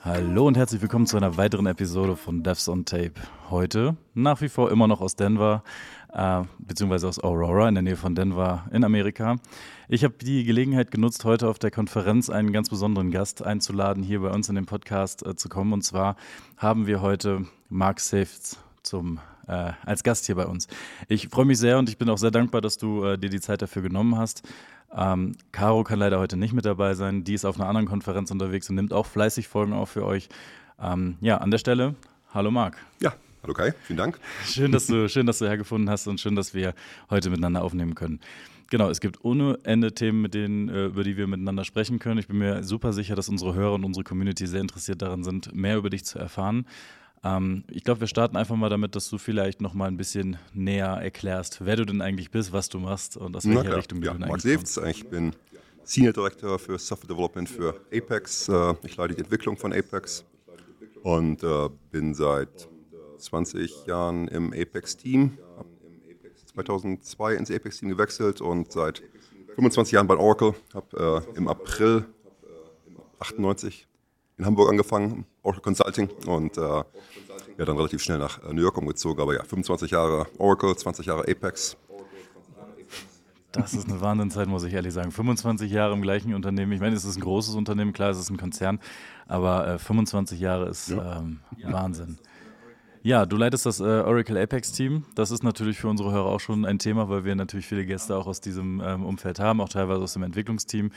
Hallo und herzlich willkommen zu einer weiteren Episode von Devs on Tape. Heute nach wie vor immer noch aus Denver, äh, beziehungsweise aus Aurora in der Nähe von Denver in Amerika. Ich habe die Gelegenheit genutzt, heute auf der Konferenz einen ganz besonderen Gast einzuladen, hier bei uns in den Podcast äh, zu kommen. Und zwar haben wir heute Mark Safes zum äh, als Gast hier bei uns. Ich freue mich sehr und ich bin auch sehr dankbar, dass du äh, dir die Zeit dafür genommen hast. Ähm, Caro kann leider heute nicht mit dabei sein. Die ist auf einer anderen Konferenz unterwegs und nimmt auch fleißig Folgen auf für euch. Ähm, ja, an der Stelle, hallo Marc. Ja, hallo Kai, vielen Dank. Schön, dass du, schön, dass du hergefunden hast und schön, dass wir heute miteinander aufnehmen können. Genau, es gibt ohne Ende Themen, mit denen, äh, über die wir miteinander sprechen können. Ich bin mir super sicher, dass unsere Hörer und unsere Community sehr interessiert daran sind, mehr über dich zu erfahren. Ähm, ich glaube, wir starten einfach mal damit, dass du vielleicht noch mal ein bisschen näher erklärst, wer du denn eigentlich bist, was du machst und aus welcher Richtung du ja, denn Mark eigentlich Sevts, ich bin Senior Director für Software Development für Apex. Äh, Ich leite die Entwicklung von Apex und äh, bin seit 20 Jahren im Apex-Team. Hab 2002 ins Apex-Team gewechselt und seit 25 Jahren bei Oracle. Habe äh, im April 98 in Hamburg angefangen, Oracle Consulting und äh, ja, dann relativ schnell nach äh, New York umgezogen. Aber ja, 25 Jahre Oracle, 20 Jahre Apex. Das ist eine Wahnsinnszeit, muss ich ehrlich sagen. 25 Jahre im gleichen Unternehmen. Ich meine, es ist ein großes Unternehmen, klar, es ist ein Konzern, aber äh, 25 Jahre ist ähm, Wahnsinn. Ja, du leitest das äh, Oracle Apex Team. Das ist natürlich für unsere Hörer auch schon ein Thema, weil wir natürlich viele Gäste auch aus diesem ähm, Umfeld haben, auch teilweise aus dem Entwicklungsteam.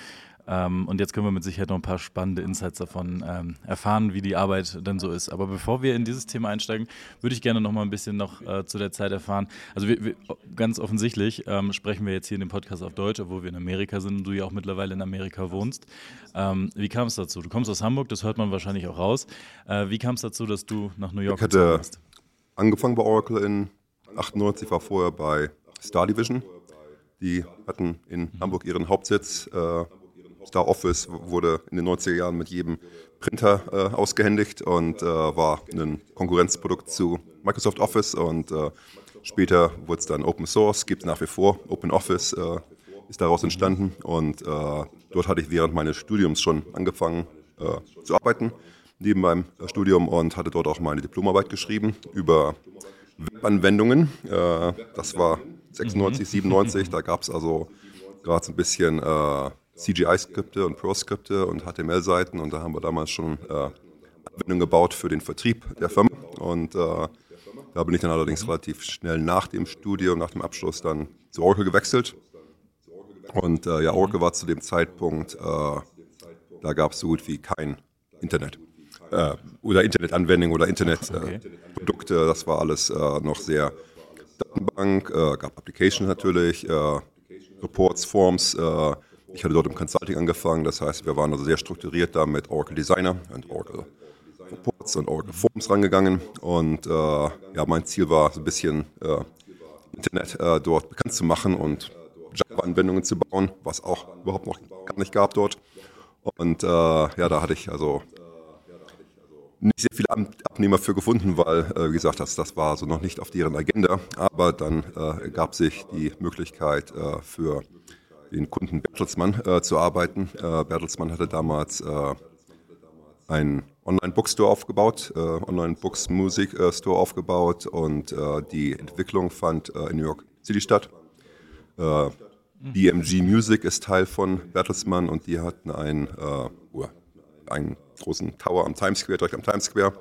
Ähm, und jetzt können wir mit Sicherheit noch ein paar spannende Insights davon ähm, erfahren, wie die Arbeit denn so ist. Aber bevor wir in dieses Thema einsteigen, würde ich gerne noch mal ein bisschen noch äh, zu der Zeit erfahren. Also wir, wir, ganz offensichtlich ähm, sprechen wir jetzt hier in dem Podcast auf Deutsch, obwohl wir in Amerika sind und du ja auch mittlerweile in Amerika wohnst. Ähm, wie kam es dazu? Du kommst aus Hamburg, das hört man wahrscheinlich auch raus. Äh, wie kam es dazu, dass du nach New York Ich hatte angefangen bei Oracle in 98, war vorher bei Star Division. Die hatten in Hamburg ihren Hauptsitz. Äh, Star Office wurde in den 90er Jahren mit jedem Printer äh, ausgehändigt und äh, war ein Konkurrenzprodukt zu Microsoft Office und äh, später wurde es dann Open Source, gibt es nach wie vor. Open Office äh, ist daraus entstanden und äh, dort hatte ich während meines Studiums schon angefangen äh, zu arbeiten, neben meinem Studium und hatte dort auch meine Diplomarbeit geschrieben über Webanwendungen. das war 96, 97, da gab es also gerade so ein bisschen CGI-Skripte und Pro-Skripte und HTML-Seiten und da haben wir damals schon äh, Anwendungen gebaut für den Vertrieb der Firma. Und äh, da bin ich dann allerdings relativ schnell nach dem Studium, nach dem Abschluss dann zu Oracle gewechselt. Und äh, ja, Oracle war zu dem Zeitpunkt, äh, da gab es so gut wie kein Internet äh, oder Internetanwendungen oder Internetprodukte, das war alles äh, noch sehr Datenbank, gab Application natürlich, Reports, Forms, ich hatte dort im Consulting angefangen, das heißt, wir waren also sehr strukturiert da mit Oracle Designer und Oracle Reports und Oracle Forms rangegangen. Und äh, ja, mein Ziel war so ein bisschen äh, Internet äh, dort bekannt zu machen und Java-Anwendungen zu bauen, was auch überhaupt noch gar nicht gab dort. Und äh, ja, da hatte ich also nicht sehr viele Abnehmer für gefunden, weil, äh, wie gesagt, das, das war so noch nicht auf deren Agenda. Aber dann äh, gab sich die Möglichkeit für den Kunden Bertelsmann äh, zu arbeiten. Äh, Bertelsmann hatte damals äh, einen Online-Bookstore aufgebaut, äh, Online-Books-Musik-Store aufgebaut und äh, die Entwicklung fand äh, in New York City statt. BMG Music ist Teil von Bertelsmann und die hatten einen, einen großen Tower am Times Square, direkt am Times Square.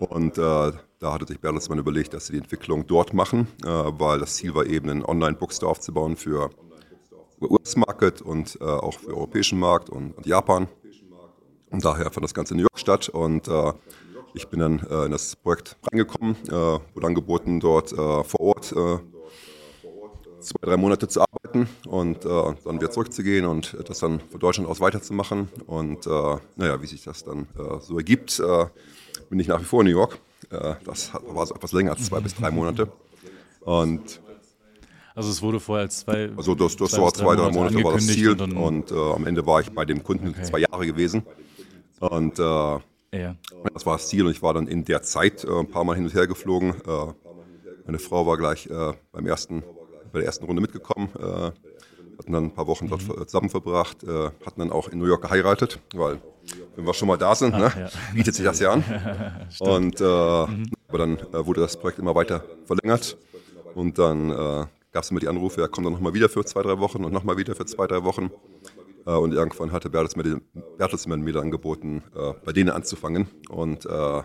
Und da hatte sich Bertelsmann überlegt, dass sie die Entwicklung dort machen, weil das Ziel war eben, einen Online-Bookstore aufzubauen für US-Market und äh, auch für den europäischen Markt und, und, Japan. Und daher fand das Ganze in New York statt und äh, ich bin dann äh, in das Projekt reingekommen, äh, wurde angeboten, dort äh, vor Ort äh, zwei, drei Monate zu arbeiten und dann wieder zurückzugehen und das dann von Deutschland aus weiterzumachen. Und naja, wie sich das dann so ergibt, bin ich nach wie vor in New York. das war so etwas länger als zwei bis drei Monate. Und also es wurde vorher als zwei. Also das, das zwei war zwei, drei Monate, Monate war das Ziel und, und äh, am Ende war ich bei dem Kunden okay. zwei Jahre gewesen. Und äh, Ja. Das war das Ziel und ich war dann in der Zeit äh, ein paar Mal hin und her geflogen. Äh, meine Frau war gleich äh, beim ersten, bei der ersten Runde mitgekommen, äh, hatten dann ein paar Wochen dort mhm. zusammen verbracht, hatten dann auch in New York geheiratet, weil wenn wir schon mal da sind, Ach, ne, ja. bietet sich das ja an. und mhm. aber dann wurde das Projekt immer weiter verlängert und dann gab es immer die Anrufe, er kommt dann nochmal wieder für zwei, drei Wochen und nochmal wieder für zwei, drei Wochen. Äh, und irgendwann hatte Bertelsmann, Bertelsmann mir angeboten, äh, bei denen anzufangen und äh,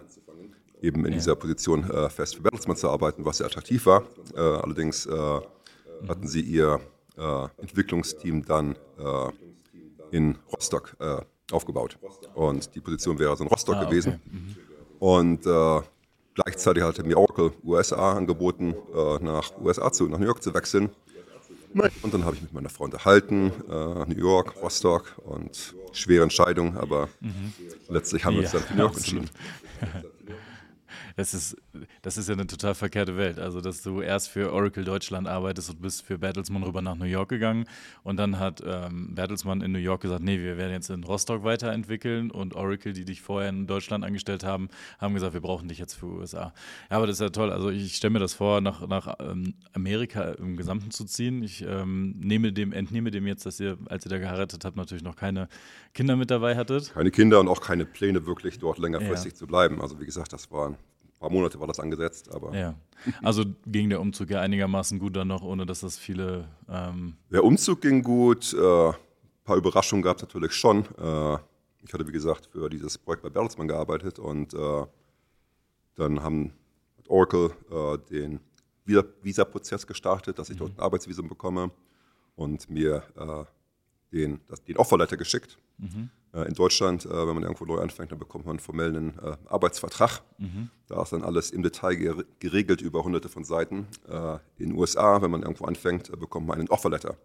eben in dieser Position fest für Bertelsmann zu arbeiten, was sehr attraktiv war. allerdings hatten sie ihr Entwicklungsteam dann in Rostock aufgebaut. Und die Position wäre also in Rostock ah, okay. gewesen. Mhm. Und äh, gleichzeitig hatte mir Oracle USA angeboten, äh, nach USA zu, nach New York zu wechseln. Und dann habe ich mit meiner Frau unterhalten, äh, New York, Rostock und schwere Entscheidung, aber mhm. letztlich haben wir uns dann für New York entschieden. Das ist, das ist ja eine total verkehrte Welt. Also, dass du erst für Oracle Deutschland arbeitest und bist für Bertelsmann rüber nach New York gegangen. Und dann hat ähm, Bertelsmann in New York gesagt, nee, wir werden jetzt in Rostock weiterentwickeln. Und Oracle, die dich vorher in Deutschland angestellt haben, haben gesagt, wir brauchen dich jetzt für USA. Ja, aber das ist ja toll. Also ich stelle mir das vor, nach, nach ähm, Amerika im Gesamten zu ziehen. Ich ähm, nehme dem, entnehme dem jetzt, dass ihr, als ihr da geheiratet habt, natürlich noch keine Kinder mit dabei hattet. Keine Kinder und auch keine Pläne, wirklich dort längerfristig ja. zu bleiben. Also wie gesagt, das war paar Monate war das angesetzt, aber. Ja. Also ging der Umzug ja einigermaßen gut dann noch, ohne dass das viele. Ähm der Umzug ging gut. Äh, ein paar Überraschungen gab es natürlich schon. Äh, ich hatte, wie gesagt, für dieses Projekt bei Bertelsmann gearbeitet und äh, dann haben Oracle äh, den Visa-Prozess gestartet, dass ich dort mhm. ein Arbeitsvisum bekomme und mir äh, den, das, den Offerletter geschickt. Mhm. Äh, in Deutschland, äh, wenn man irgendwo neu anfängt, dann bekommt man einen äh, Arbeitsvertrag. Mhm. Da ist dann alles im Detail geregelt über hunderte von Seiten. in den USA, wenn man irgendwo anfängt, bekommt man einen Offerletter.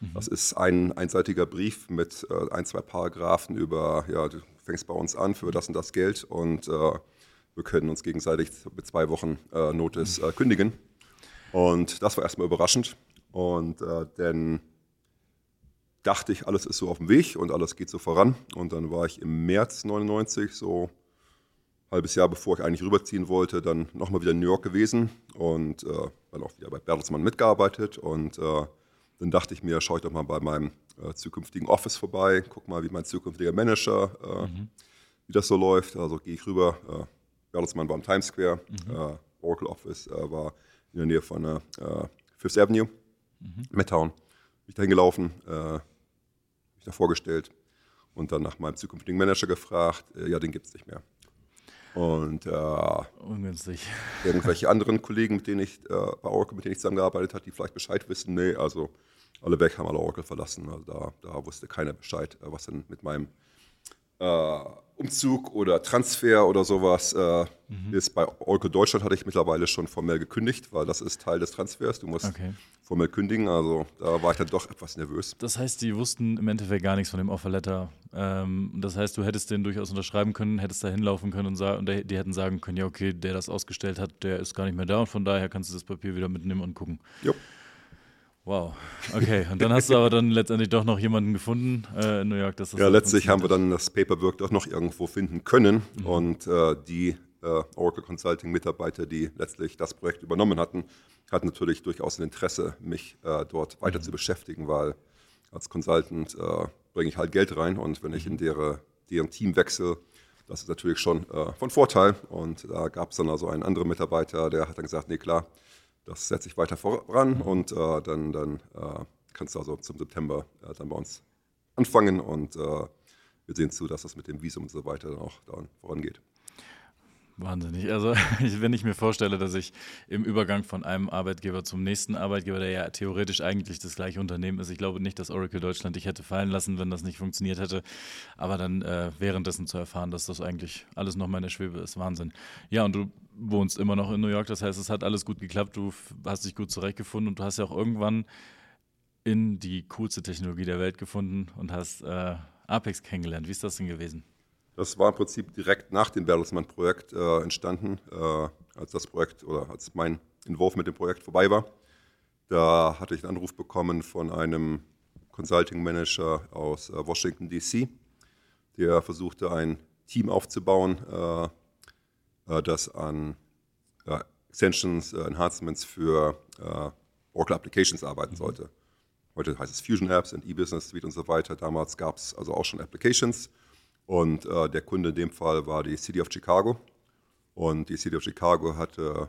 Mhm. Das ist ein einseitiger Brief mit ein, zwei Paragraphen über, ja, du fängst bei uns an für das und das Geld und wir können uns gegenseitig mit zwei Wochen Notice kündigen. Und das war erstmal überraschend. Und denn dachte ich, alles ist so auf dem Weg und alles geht so voran. Und dann war ich im März 99, so ein halbes Jahr bevor ich eigentlich rüberziehen wollte, dann nochmal wieder in New York gewesen und äh, dann auch wieder bei Bertelsmann mitgearbeitet. Und äh, dann dachte ich mir, schaue ich doch mal bei meinem äh, zukünftigen Office vorbei, guck mal, wie mein zukünftiger Manager, äh, mhm. wie das so läuft. Also gehe ich rüber. Äh, Bertelsmann war im Times Square, mhm. Äh, Oracle Office war in der Nähe von Fifth Avenue, mhm. Midtown. Bin ich dahin gelaufen, da vorgestellt und dann nach meinem zukünftigen Manager gefragt. Äh, ja, den gibt es nicht mehr. Und äh, ungünstig. Irgendwelche anderen Kollegen, mit denen ich äh, bei Oracle, mit denen ich zusammengearbeitet habe, die vielleicht Bescheid wissen, nee, also alle weg haben alle Oracle verlassen. Also da, da wusste keiner Bescheid, äh, was denn mit meinem äh, Umzug oder Transfer oder sowas äh, mhm. ist. Bei Oracle Deutschland hatte ich mittlerweile schon formell gekündigt, weil das ist Teil des Transfers. Du musst okay. formell kündigen. Also da war ich dann doch etwas nervös. Das heißt, die wussten im Endeffekt gar nichts von dem Offerletter. Ähm, das heißt, du hättest den durchaus unterschreiben können, hättest da hinlaufen können und, und die hätten sagen können, ja okay, der das ausgestellt hat, der ist gar nicht mehr da und von daher kannst du das Papier wieder mitnehmen und gucken. Ja. Wow, okay. Und dann hast du aber dann letztendlich doch noch jemanden gefunden äh, in New York. Dass das ja, letztlich haben wir dann das Paperwork doch noch irgendwo finden können. Mhm. Und äh, die äh, Oracle Consulting Mitarbeiter, die letztlich das Projekt übernommen hatten, hatten natürlich durchaus ein Interesse, mich äh, dort weiter mhm. zu beschäftigen, weil als Consultant äh, bringe ich halt Geld rein und wenn ich in mhm. deren, deren Team wechsle, das ist natürlich schon äh, von Vorteil. Und da gab es dann also einen anderen Mitarbeiter, der hat dann gesagt, nee klar, das setze ich weiter voran und äh, dann, dann äh, kannst du also zum September äh, dann bei uns anfangen und äh, wir sehen zu, dass das mit dem Visum und so weiter dann auch dann vorangeht. Wahnsinnig. Also, wenn ich mir vorstelle, dass ich im Übergang von einem Arbeitgeber zum nächsten Arbeitgeber, der ja theoretisch eigentlich das gleiche Unternehmen ist, ich glaube nicht, dass Oracle Deutschland dich hätte fallen lassen, wenn das nicht funktioniert hätte. Aber dann äh, währenddessen zu erfahren, dass das eigentlich alles noch meine Schwebe ist, Wahnsinn. Ja, und du wohnst immer noch in New York, das heißt, es hat alles gut geklappt, du hast dich gut zurechtgefunden und du hast ja auch irgendwann in die coolste Technologie der Welt gefunden und hast äh, Apex kennengelernt. Wie ist das denn gewesen? Das war im Prinzip direkt nach dem Bertelsmann-Projekt äh, entstanden, äh, als das Projekt oder als mein Entwurf mit dem Projekt vorbei war. Da hatte ich einen Anruf bekommen von einem Consulting Manager aus äh, Washington, D.C., der versuchte, ein Team aufzubauen, das an Extensions, Enhancements für Oracle Applications arbeiten mhm. sollte. Heute heißt es Fusion Apps und E-Business Suite und so weiter. Damals gab es also auch schon Applications. Und äh, der Kunde in dem Fall war die City of Chicago. Und die City of Chicago hatte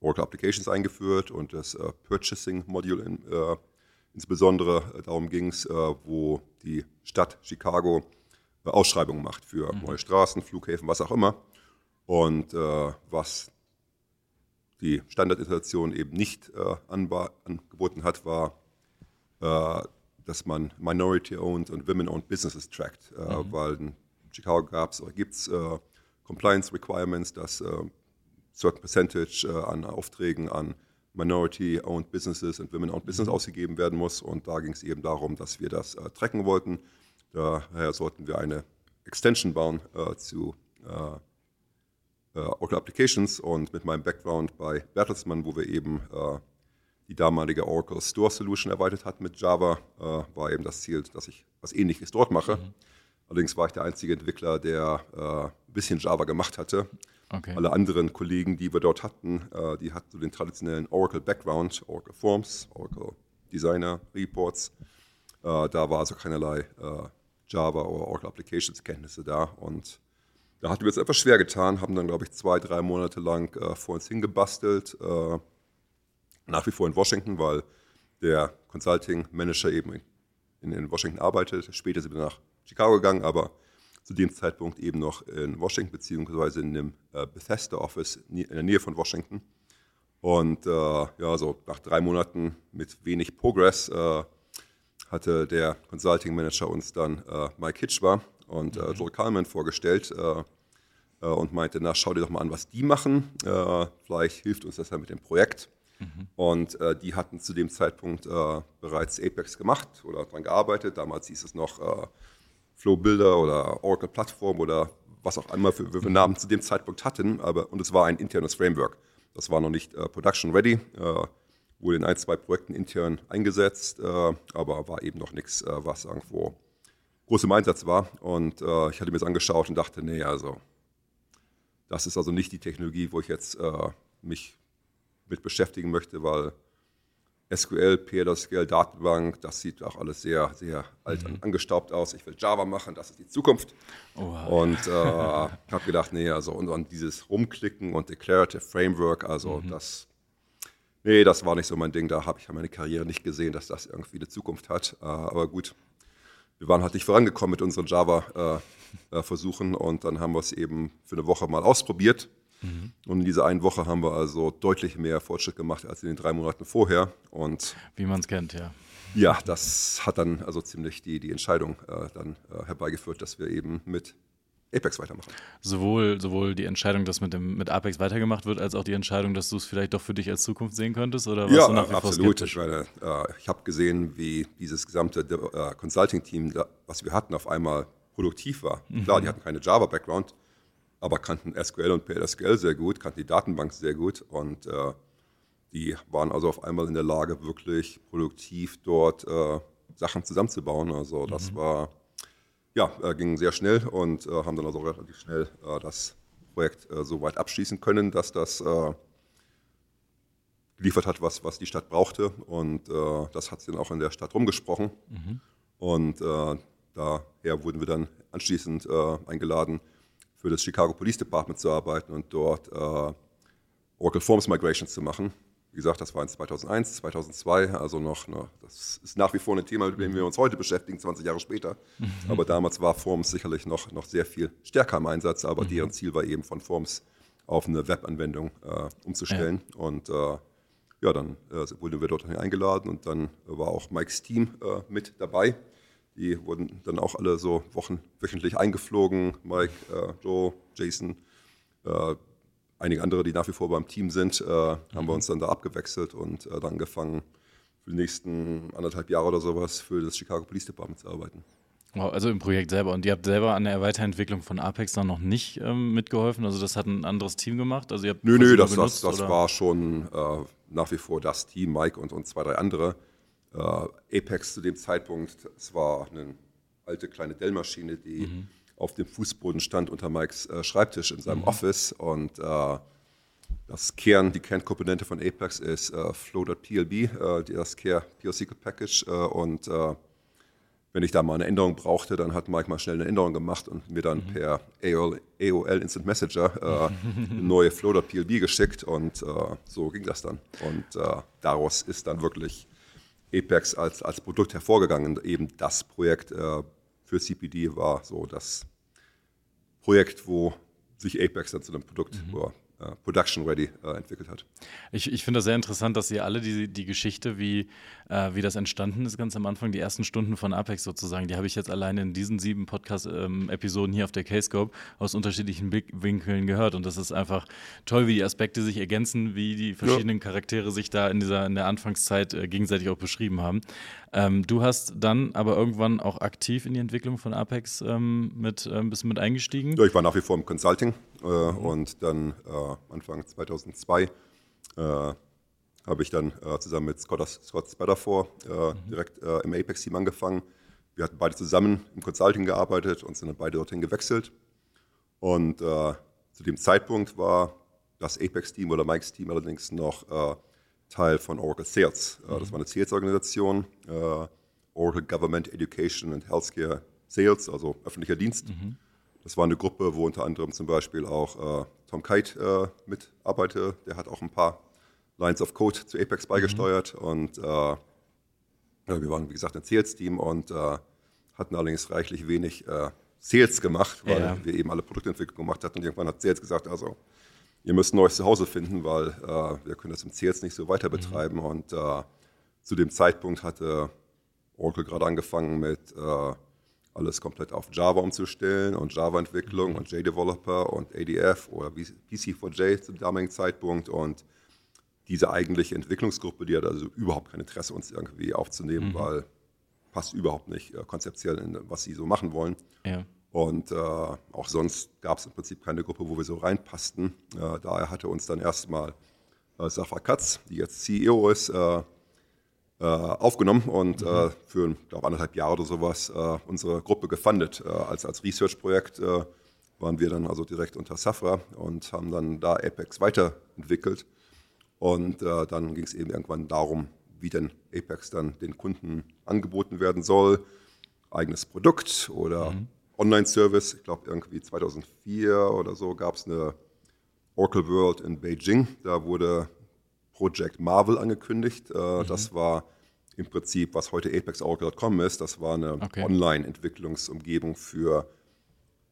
Oracle Applications eingeführt und das äh, Purchasing Module in, äh, insbesondere. Äh, darum ging es, äh, wo die Stadt Chicago äh, Ausschreibungen macht für mhm. neue Straßen, Flughäfen, was auch immer. Und was die Standardinstallation eben nicht angeboten hat, war äh, dass man Minority-owned und Women-owned Businesses trackt, äh, mhm. weil in Chicago gab es oder gibt es äh, Compliance Requirements, dass certain percentage an Aufträgen an Minority-owned Businesses und Women-owned Businesses mhm. ausgegeben werden muss. Und da ging es eben darum, dass wir das äh, tracken wollten. Daher sollten wir eine Extension bauen äh, zu äh, Oracle Applications und mit meinem Background bei Bertelsmann, wo wir eben die damalige Oracle Store Solution erweitert hat mit Java, äh, war eben das Ziel, dass ich was Ähnliches dort mache. Mhm. Allerdings war ich der einzige Entwickler, der äh, ein bisschen Java gemacht hatte. Okay. Alle anderen Kollegen, die wir dort hatten, äh, die hatten so den traditionellen Oracle Background, Oracle Forms, Oracle Designer, Reports. Äh, da war also keinerlei äh, Java oder Oracle Applications Kenntnisse da und da hatten wir es etwas schwer getan, haben dann, glaube ich, zwei, drei Monate lang äh, vor uns hingebastelt nach wie vor in Washington, weil der Consulting Manager eben in, in Washington arbeitet. Später sind wir nach Chicago gegangen, aber zu dem Zeitpunkt eben noch in Washington, beziehungsweise in dem äh, Bethesda Office in der Nähe von Washington. Und äh, ja, so nach drei Monaten mit wenig Progress äh, hatte der Consulting Manager uns dann äh, Mike Hitchbar und äh, mhm. Joel Kalman vorgestellt äh, und meinte, na, schau dir doch mal an, was die machen. vielleicht hilft uns das ja mit dem Projekt. Mhm. Und äh, die hatten zu dem Zeitpunkt äh, bereits Apex gemacht oder daran gearbeitet. Damals hieß es noch äh, Flow Builder oder Oracle Plattform oder was auch immer für, für. Namen zu dem Zeitpunkt hatten. Aber, und es war ein internes Framework. Das war noch nicht äh, production ready, äh, wurde in ein, zwei Projekten intern eingesetzt, äh, aber war eben noch nichts, was irgendwo groß im Einsatz war. Und ich hatte mir das angeschaut und dachte, nee, also das ist also nicht die Technologie, wo ich jetzt mich mit beschäftigen möchte, weil SQL, PLSQL, Datenbank, das sieht auch alles sehr, sehr alt mhm. und angestaubt aus. Ich will Java machen, das ist die Zukunft. Oh, wow. Und äh, habe gedacht, nee, also und, und, dieses Rumklicken und Declarative Framework, also mhm. das, nee, das war nicht so mein Ding. Da habe ich meine Karriere nicht gesehen, dass das irgendwie eine Zukunft hat. Äh, aber gut, wir waren halt nicht vorangekommen mit unseren Java-Versuchen äh, äh und dann haben wir es eben für eine Woche mal ausprobiert Mhm. Und in dieser einen Woche haben wir also deutlich mehr Fortschritt gemacht als in den drei Monaten vorher. Und Wie man es kennt, ja. Ja, das hat dann also ziemlich die, die Entscheidung äh, dann äh, herbeigeführt, dass wir eben mit Apex weitermachen. Sowohl, sowohl die Entscheidung, dass mit, dem, mit Apex weitergemacht wird, als auch die Entscheidung, dass du es vielleicht doch für dich als Zukunft sehen könntest? Oder ja, absolut. Ich, meine, äh, ich habe gesehen, wie dieses gesamte äh, Consulting-Team, was wir hatten, auf einmal produktiv war. Mhm. Klar, die hatten keine Java-Background, aber kannten SQL und PLSQL sehr gut, kannten die Datenbank sehr gut und äh, die waren also auf einmal in der Lage, wirklich produktiv dort äh, Sachen zusammenzubauen. Also das mhm. war, ja, äh, ging sehr schnell und äh, haben dann also relativ schnell äh, das Projekt äh, so weit abschließen können, dass das geliefert hat, was, was die Stadt brauchte. Und das hat sie dann auch in der Stadt rumgesprochen. Mhm. Und daher wurden wir dann anschließend eingeladen, für das Chicago Police Department zu arbeiten und dort äh, Oracle Forms Migrations zu machen. Wie gesagt, das war in 2001, 2002, also noch, ne, das ist nach wie vor ein Thema, mit dem wir uns heute beschäftigen, 20 Jahre später. Mhm. Aber damals war Forms sicherlich noch, noch sehr viel stärker im Einsatz, aber mhm. deren Ziel war eben von Forms auf eine Webanwendung äh, umzustellen. Ja. Und äh, ja, dann äh, wurden wir dort eingeladen und dann war auch Mikes Team äh, mit dabei. Die wurden dann auch alle so wochen, wöchentlich eingeflogen. Mike, äh, Joe, Jason, äh, einige andere, die nach wie vor beim Team sind, äh, haben mhm. wir uns dann da abgewechselt und äh, dann angefangen, für die nächsten anderthalb Jahre oder sowas für das Chicago Police Department zu arbeiten. Wow, also im Projekt selber. Und ihr habt selber an der Weiterentwicklung von Apex dann noch nicht ähm, mitgeholfen? Also das hat ein anderes Team gemacht? Also ihr habt nö, nö, das, benutzt, das, das war schon äh, nach wie vor das Team, Mike und, und zwei, drei andere. Äh, Apex zu dem Zeitpunkt, es war eine alte kleine Dell-Maschine, die mhm. auf dem Fußboden stand unter Mikes äh, Schreibtisch in seinem mhm. Office und äh, das Kern, die Kernkomponente von Apex ist äh, Flow.plb, äh, das Care PLC Package äh, und äh, wenn ich da mal eine Änderung brauchte, dann hat Mike mal schnell eine Änderung gemacht und mir dann mhm. per AOL, AOL, Instant Messenger äh, eine neue Flow.plb geschickt und äh, so ging das dann. Und äh, daraus ist dann wirklich Apex als, als Produkt hervorgegangen. Eben das Projekt äh, für CPD war so das Projekt, wo sich Apex dann zu einem Produkt mhm. Äh, Production Ready äh, entwickelt hat. Ich, ich finde das sehr interessant, dass ihr alle die, die Geschichte, wie, äh, wie das entstanden ist, ganz am Anfang, die ersten Stunden von Apex sozusagen, die habe ich jetzt alleine in diesen sieben Podcast-Episoden ähm, hier auf der K-Scope aus unterschiedlichen Blickwinkeln gehört. Und das ist einfach toll, wie die Aspekte sich ergänzen, wie die verschiedenen ja. Charaktere sich da in dieser in der Anfangszeit äh, gegenseitig auch beschrieben haben. Ähm, du hast dann aber irgendwann auch aktiv in die Entwicklung von Apex ähm, mit, äh, ein bisschen mit eingestiegen. Ja, ich war nach wie vor im Consulting äh, mhm. und dann äh, Anfang 2002 äh, habe ich dann äh, zusammen mit Scott, Scott Spatterfor äh, mhm. direkt im Apex-Team angefangen. Wir hatten beide zusammen im Consulting gearbeitet und sind dann beide dorthin gewechselt. Und zu dem Zeitpunkt war das Apex-Team oder Mikes Team allerdings noch Teil von Oracle Sales. Mhm. Das war eine Sales-Organisation, äh, Oracle Government Education and Healthcare Sales, also öffentlicher Dienst. Mhm. Das war eine Gruppe, wo unter anderem zum Beispiel auch äh, Tom Kite äh, mitarbeitete. Der hat auch ein paar Lines of Code zu Apex mhm. beigesteuert. Mhm. Und äh, wir waren, wie gesagt, ein Sales-Team und äh, hatten allerdings reichlich wenig äh, Sales gemacht, weil ja. wir eben alle Produktentwicklung gemacht hatten. Und irgendwann hat Sales gesagt, also ihr müsst ein neues Zuhause finden, weil äh, wir können das im C jetzt nicht so weiter betreiben. Mhm. Und äh, zu dem Zeitpunkt hatte Oracle gerade angefangen mit äh, alles komplett auf Java umzustellen und Java-Entwicklung mhm. und JDeveloper und ADF oder PC4J zum damaligen Zeitpunkt. Und diese eigentliche Entwicklungsgruppe, die hat also überhaupt kein Interesse, uns irgendwie aufzunehmen, mhm. weil passt überhaupt nicht äh, konzeptiell in was sie so machen wollen. Ja. Und äh, auch sonst gab es im Prinzip keine Gruppe, wo wir so reinpassten. Äh, daher hatte uns dann erstmal äh, Safra Katz, die jetzt CEO ist, äh, äh aufgenommen und äh, mhm. für glaube anderthalb Jahre oder sowas unsere Gruppe gefundet. als als Research-Projekt waren wir dann also direkt unter Safra und haben dann da Apex weiterentwickelt. Und dann ging es eben irgendwann darum, wie denn Apex dann den Kunden angeboten werden soll. Eigenes Produkt oder mhm Online-Service. Ich glaube, irgendwie 2004 oder so gab es eine Oracle World in Beijing. Da wurde Project Marvel angekündigt. Äh, mhm. Das war im Prinzip, was heute ApexOracle.com ist. Das war eine okay. Online-Entwicklungsumgebung für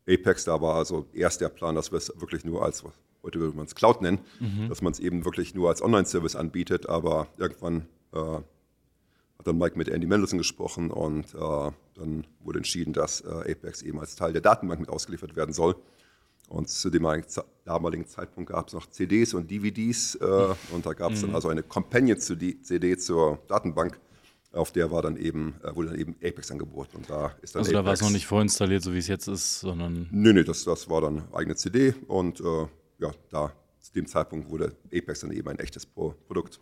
Apex. Da war also erst der Plan, dass wir es wirklich nur als, heute würde man es Cloud nennen, mhm. dass man es eben wirklich nur als Online-Service anbietet. Aber irgendwann äh, hat dann Mike mit Andy Mendelssohn gesprochen und äh, dann wurde entschieden, dass äh, Apex eben als Teil der Datenbank mit ausgeliefert werden soll. Und zu dem damaligen Zeitpunkt gab es noch CDs und DVDs äh, und da gab es dann mhm. also eine Companion-CD zur Datenbank, auf der war dann eben, äh, wurde dann eben Apex angeboten. Und da ist dann also Apex, da war es noch nicht vorinstalliert, so wie es jetzt ist, sondern. Nee, nee, das, das war dann eigene CD und äh, ja, da zu dem Zeitpunkt wurde Apex dann eben ein echtes Pro Produkt.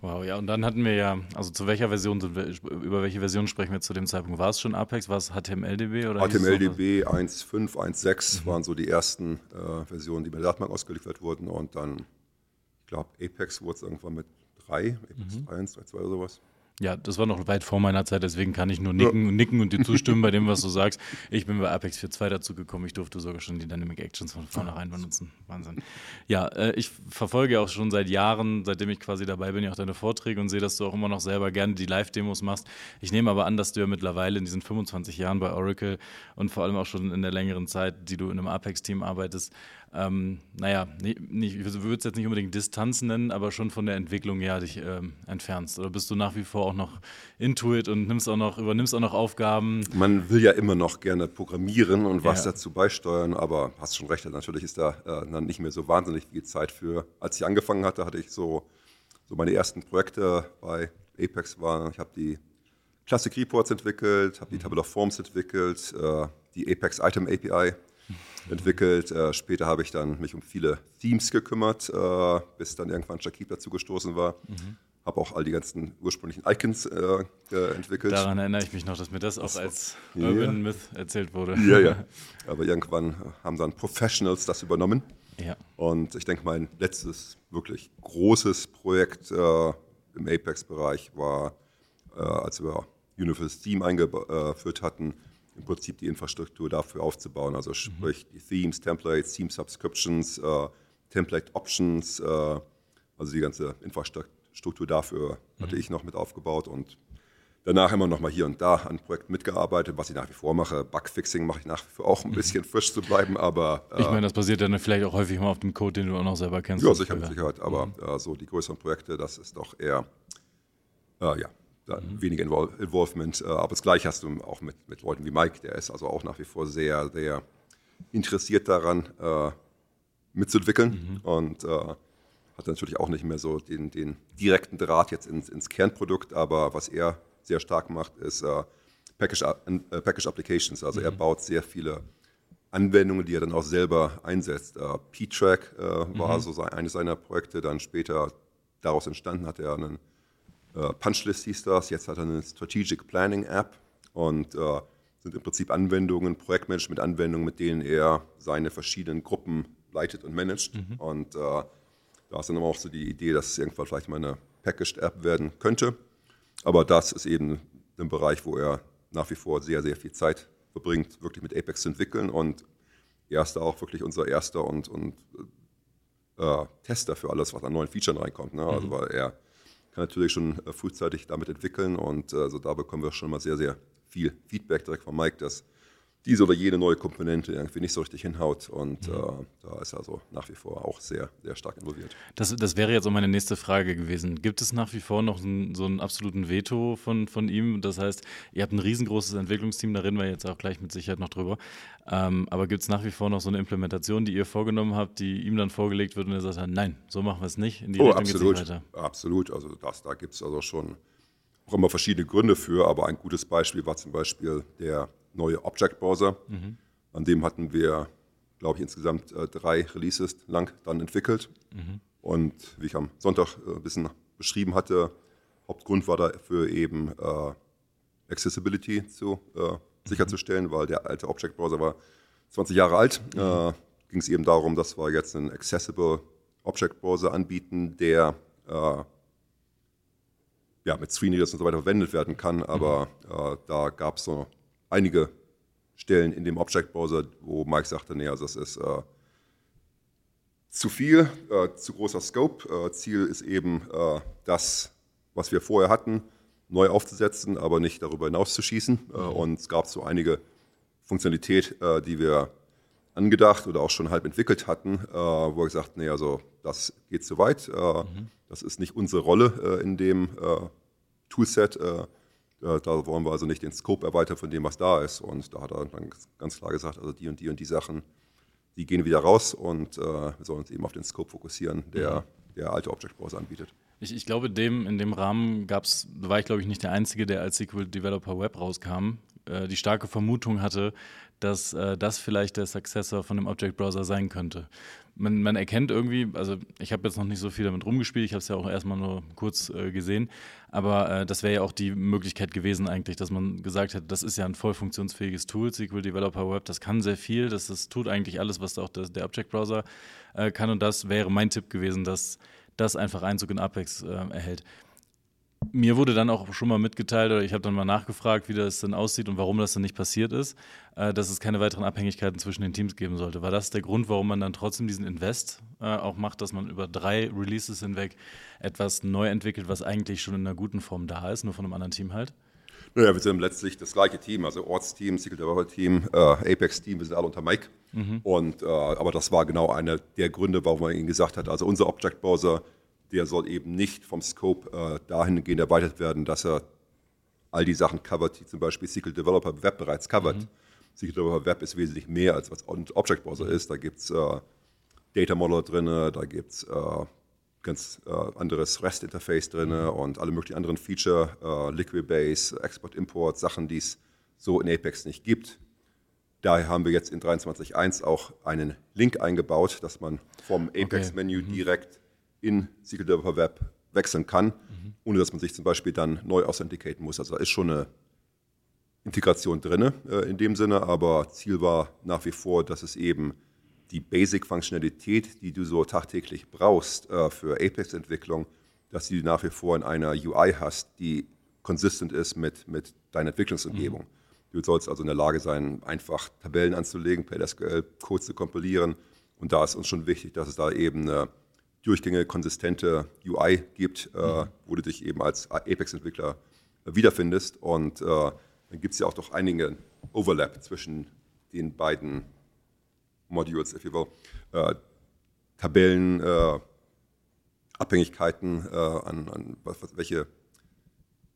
Wow, ja, und dann hatten wir ja, also zu welcher Version sind wir, über welche Version sprechen wir zu dem Zeitpunkt? War es schon Apex? War es HTMLDB oder? HTMLDB 1.5, 1.6 mhm. waren so die ersten äh, Versionen, die mit der Datenbank ausgeliefert wurden und dann, ich glaube, Apex wurde es irgendwann mit 3, Apex mhm. 3.1, 3.2 oder sowas. Ja, das war noch weit vor meiner Zeit, deswegen kann ich nur nicken, ja. nicken und dir zustimmen bei dem, was du sagst. Ich bin bei Apex 4.2 dazu gekommen. Ich durfte sogar schon die Dynamic Actions von vornherein benutzen. Wahnsinn. Ja, äh, ich verfolge auch schon seit Jahren, seitdem ich quasi dabei bin, ja auch deine Vorträge und sehe, dass du auch immer noch selber gerne die Live-Demos machst. Ich nehme aber an, dass du ja mittlerweile in diesen 25 Jahren bei Oracle und vor allem auch schon in der längeren Zeit, die du in einem Apex-Team arbeitest, ähm, naja, nicht, ich würde es jetzt nicht unbedingt Distanz nennen, aber schon von der Entwicklung her dich ähm, entfernst. Oder bist du nach wie vor auch noch Intuit und nimmst auch noch, übernimmst auch noch Aufgaben? Man will ja immer noch gerne programmieren und was ja. dazu beisteuern, aber hast schon recht, natürlich ist da äh, dann nicht mehr so wahnsinnig viel Zeit für. Als ich angefangen hatte, hatte ich so, so meine ersten Projekte bei Apex waren, ich habe die Classic Reports entwickelt, habe die mhm. Of Forms entwickelt, äh, die Apex Item API entwickelt. Äh, später habe ich dann mich um viele Themes gekümmert, äh, bis dann irgendwann Shakib dazu gestoßen war. Mhm. habe auch all die ganzen ursprünglichen Icons äh, entwickelt. Daran erinnere ich mich noch, dass mir das auch als ja. Urban Myth erzählt wurde. Ja, ja. Aber irgendwann haben dann Professionals das übernommen. Ja. Und ich denke, mein letztes wirklich großes Projekt äh, im Apex-Bereich war, äh, als wir Universal Theme eingeführt hatten, im Prinzip die Infrastruktur dafür aufzubauen. Also sprich mhm. die Themes, Templates, Theme Subscriptions, äh, Template Options, äh, also die ganze Infrastruktur dafür mhm. hatte ich noch mit aufgebaut und danach immer noch mal hier und da an Projekten mitgearbeitet, was ich nach wie vor mache. Bugfixing mache ich nach wie vor auch ein mhm. bisschen frisch zu bleiben, aber. Äh, ich meine, das basiert dann vielleicht auch häufig mal auf dem Code, den du auch noch selber kennst. Ja, sicher, mit Sicherheit. Aber mhm. äh, so die größeren Projekte, das ist doch eher, äh, ja, mhm. weniger Invol Involvement. Äh, aber das Gleiche hast du auch mit, mit Leuten wie Mike, der ist also auch nach wie vor sehr, sehr interessiert daran, äh, mitzuentwickeln. Mhm. Und äh, hat natürlich auch nicht mehr so den, den direkten Draht jetzt ins, ins Kernprodukt, aber was er sehr stark macht, ist äh, Package, äh, Package Applications. Also mhm. er baut sehr viele Anwendungen, die er dann auch selber einsetzt. Äh, P-Track war mhm. so eines seiner Projekte, dann später daraus entstanden hat er einen äh, Punchlist hieß das, jetzt hat er eine Strategic Planning App und äh, sind im Prinzip Anwendungen, Projektmanagement-Anwendungen, mit denen er seine verschiedenen Gruppen leitet und managt. Mhm. Und äh, da ist dann auch so die Idee, dass es irgendwann vielleicht mal eine Packaged App werden könnte. Aber das ist eben ein Bereich, wo er nach wie vor sehr, sehr viel Zeit verbringt, wirklich mit Apex zu entwickeln. Und er ist da auch wirklich unser erster und, und äh, Tester für alles, was an neuen Features reinkommt. Ne? Also, mhm. weil er natürlich schon äh, frühzeitig damit entwickeln. Und äh, also da bekommen wir schon mal sehr, sehr viel Feedback direkt von Mike, dass diese oder jene neue Komponente irgendwie nicht so richtig hinhaut. Und mhm. äh, da ist er also nach wie vor auch sehr, sehr stark involviert. Das, das wäre jetzt auch meine nächste Frage gewesen. Gibt es nach wie vor noch ein, so einen absoluten Veto von, von ihm? Das heißt, ihr habt ein riesengroßes Entwicklungsteam, da reden wir jetzt auch gleich mit Sicherheit noch drüber. Ähm, aber gibt es nach wie vor noch so eine Implementation, die ihr vorgenommen habt, die ihm dann vorgelegt wird und er sagt, nein, so machen wir es nicht, in die oh, Richtung absolut? Absolut, also das, da gibt es also schon auch immer verschiedene Gründe für, aber ein gutes Beispiel war zum Beispiel der neue Object Browser. Mhm. An dem hatten wir, glaube ich, insgesamt äh, drei Releases lang dann entwickelt. Mhm. Und wie ich am Sonntag äh, ein bisschen beschrieben hatte, Hauptgrund war dafür eben äh, Accessibility zu, äh, sicherzustellen, mhm. weil der alte Object Browser war 20 Jahre alt. Mhm. Äh, Ging es eben darum, dass wir jetzt einen Accessible Object Browser anbieten, der äh, ja, mit Screenreaders und so weiter verwendet werden kann. Aber mhm. da gab es so einige Stellen in dem Object Browser, wo Mike sagte, nee, also das ist äh, zu viel, äh, zu großer Scope. Äh, Ziel ist eben äh, das, was wir vorher hatten, neu aufzusetzen, aber nicht darüber hinaus zu schießen. Äh, mhm. Und es gab so einige Funktionalität, äh, die wir angedacht oder auch schon halb entwickelt hatten, wo wir gesagt, nee, also das geht zu weit. Mhm. Das ist nicht unsere Rolle in dem Toolset da wollen wir also nicht den Scope erweitern von dem, was da ist. Und da hat er dann ganz klar gesagt, also die und die und die Sachen, die gehen wieder raus und äh, wir sollen uns eben auf den Scope fokussieren, der mhm. der alte Object Browser anbietet. Ich, ich, glaube, dem, in dem Rahmen gab's, war ich glaube ich nicht der Einzige, der als SQL Developer Web rauskam, äh, die starke Vermutung hatte, dass äh, das vielleicht der Successor von dem Object Browser sein könnte man, man erkennt irgendwie, also ich habe jetzt noch nicht so viel damit rumgespielt, ich habe es ja auch erstmal nur kurz äh, gesehen, aber äh, das wäre ja auch die Möglichkeit gewesen eigentlich, dass man gesagt hätte, das ist ja ein voll funktionsfähiges Tool, SQL Developer Web, das kann sehr viel, das, das tut eigentlich alles, was auch das, der Object Browser äh, kann und das wäre mein Tipp gewesen, dass das einfach Einzug in Apex äh, erhält. Mir wurde dann auch schon mal mitgeteilt, oder ich habe dann mal nachgefragt, wie das denn aussieht und warum das denn nicht passiert ist, äh, dass es keine weiteren Abhängigkeiten zwischen den Teams geben sollte. War das der Grund, warum man dann trotzdem diesen Invest äh, auch macht, dass man über drei Releases hinweg etwas neu entwickelt, was eigentlich schon in einer guten Form da ist, nur von einem anderen Team halt? Naja, wir sind letztlich das gleiche Team, also Ortsteam, Secret Developer Team, äh, Apex Team, wir sind alle unter Mike. Mhm. Und, äh, aber das war genau einer der Gründe, warum man ihnen gesagt hat, also unser Object Browser der soll eben nicht vom Scope äh, dahingehend erweitert werden, dass er all die Sachen covert, die zum Beispiel SQL Developer Web bereits covert. Mhm. SQL Developer Web ist wesentlich mehr, als was Object Browser mhm. ist. Da gibt es äh, Data Model drin, da gibt es äh, ganz äh, anderes REST-Interface drin mhm. und alle möglichen anderen Feature, äh, Liquid Base, Export, Import, Sachen, die es so in Apex nicht gibt. Daher haben wir jetzt in 23.1 auch einen Link eingebaut, dass man vom Apex-Menü okay. mhm. direkt in SQL Developer Web wechseln kann, mhm. ohne dass man sich zum Beispiel dann neu authenticaten muss. Also da ist schon eine Integration drin äh, in dem Sinne, aber Ziel war nach wie vor, dass es eben die Basic-Funktionalität, die du so tagtäglich brauchst äh, für Apex-Entwicklung, dass du die nach wie vor in einer UI hast, die konsistent ist mit, mit deiner Entwicklungsumgebung. Mhm. Du sollst also in der Lage sein, einfach Tabellen anzulegen, per SQL Code zu kompilieren. Und da ist uns schon wichtig, dass es da eben eine durchgängige, konsistente UI gibt, äh, mhm. wo du dich eben als Apex-Entwickler wiederfindest. Und äh, dann gibt es ja auch doch einige Overlap zwischen den beiden Modules, if you will. Äh, Tabellen, äh, Abhängigkeiten, äh, an, an was, welche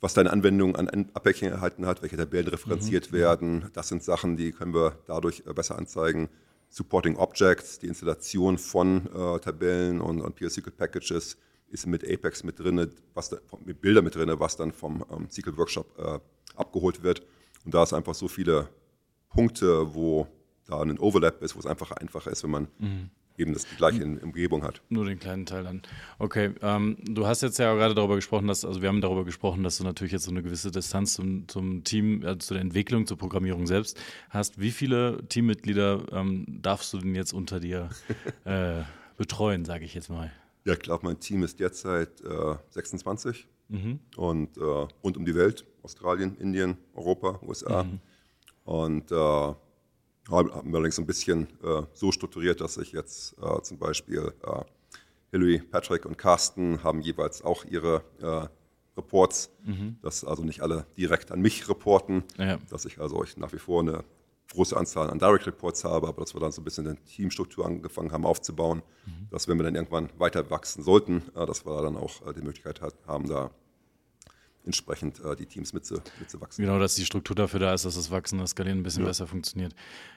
was deine Anwendung an Abhängigkeiten hat, welche Tabellen referenziert mhm. werden. Das sind Sachen, die können wir dadurch äh, besser anzeigen. Supporting Objects, die Installation von äh, Tabellen und, und PL-SQL Packages ist mit Apex mit drin, was da, mit Bildern mit drin, was dann vom ähm, SQL Workshop äh, abgeholt wird. Und da ist einfach so viele Punkte, wo da ein Overlap ist, wo es einfach einfacher ist, wenn man mhm eben das die gleiche Umgebung hat. Nur den kleinen Teil dann. Okay, ähm, du hast jetzt ja gerade darüber gesprochen, dass, also wir haben darüber gesprochen, dass du natürlich jetzt so eine gewisse Distanz zum, zum Team, äh, zu der Entwicklung, zur Programmierung selbst hast. Wie viele Teammitglieder ähm, darfst du denn jetzt unter dir äh, betreuen, sage ich jetzt mal? Ja, ich glaube, mein Team ist derzeit äh, 26 mhm. und äh, rund um die Welt, Australien, Indien, Europa, USA. Mhm. Und äh, haben wir allerdings ein bisschen äh, so strukturiert, dass ich jetzt äh, zum Beispiel äh, Hilary, Patrick und Carsten haben jeweils auch ihre äh, Reports, mhm. dass also nicht alle direkt an mich reporten, ja. dass ich also nach wie vor eine große Anzahl an Direct Reports habe, aber dass wir dann so ein bisschen eine Teamstruktur angefangen haben aufzubauen, mhm. dass wenn wir dann irgendwann weiter wachsen sollten, äh, dass wir dann auch äh, die Möglichkeit haben, da entsprechend äh, die Teams mitzu, mitzuwachsen. Genau, dass die Struktur dafür da ist, dass das Wachsen, das Skalieren ein bisschen ja. besser funktioniert.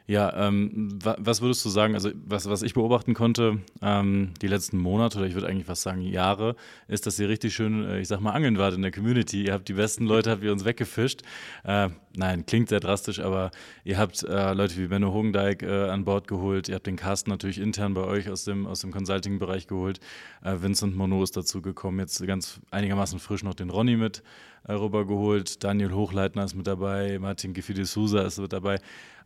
Ja, ähm, wa was würdest du sagen, also was, was ich beobachten konnte, ähm, die letzten Monate oder ich würde eigentlich fast sagen Jahre, ist, dass ihr richtig schön, äh, ich sag mal, angeln wart in der Community. Ihr habt die besten Leute, habt ihr uns weggefischt. Äh, nein, klingt sehr drastisch, aber ihr habt äh, Leute wie Benno Hogendijk äh, an Bord geholt. Ihr habt den Carsten natürlich intern bei euch aus dem, aus dem Consulting-Bereich geholt. Äh, Vincent Monod ist dazu gekommen, jetzt ganz einigermaßen frisch noch den Ronny mit rübergeholt. Daniel Hochleitner ist mit dabei, Martin Giffey de Souza ist mit dabei.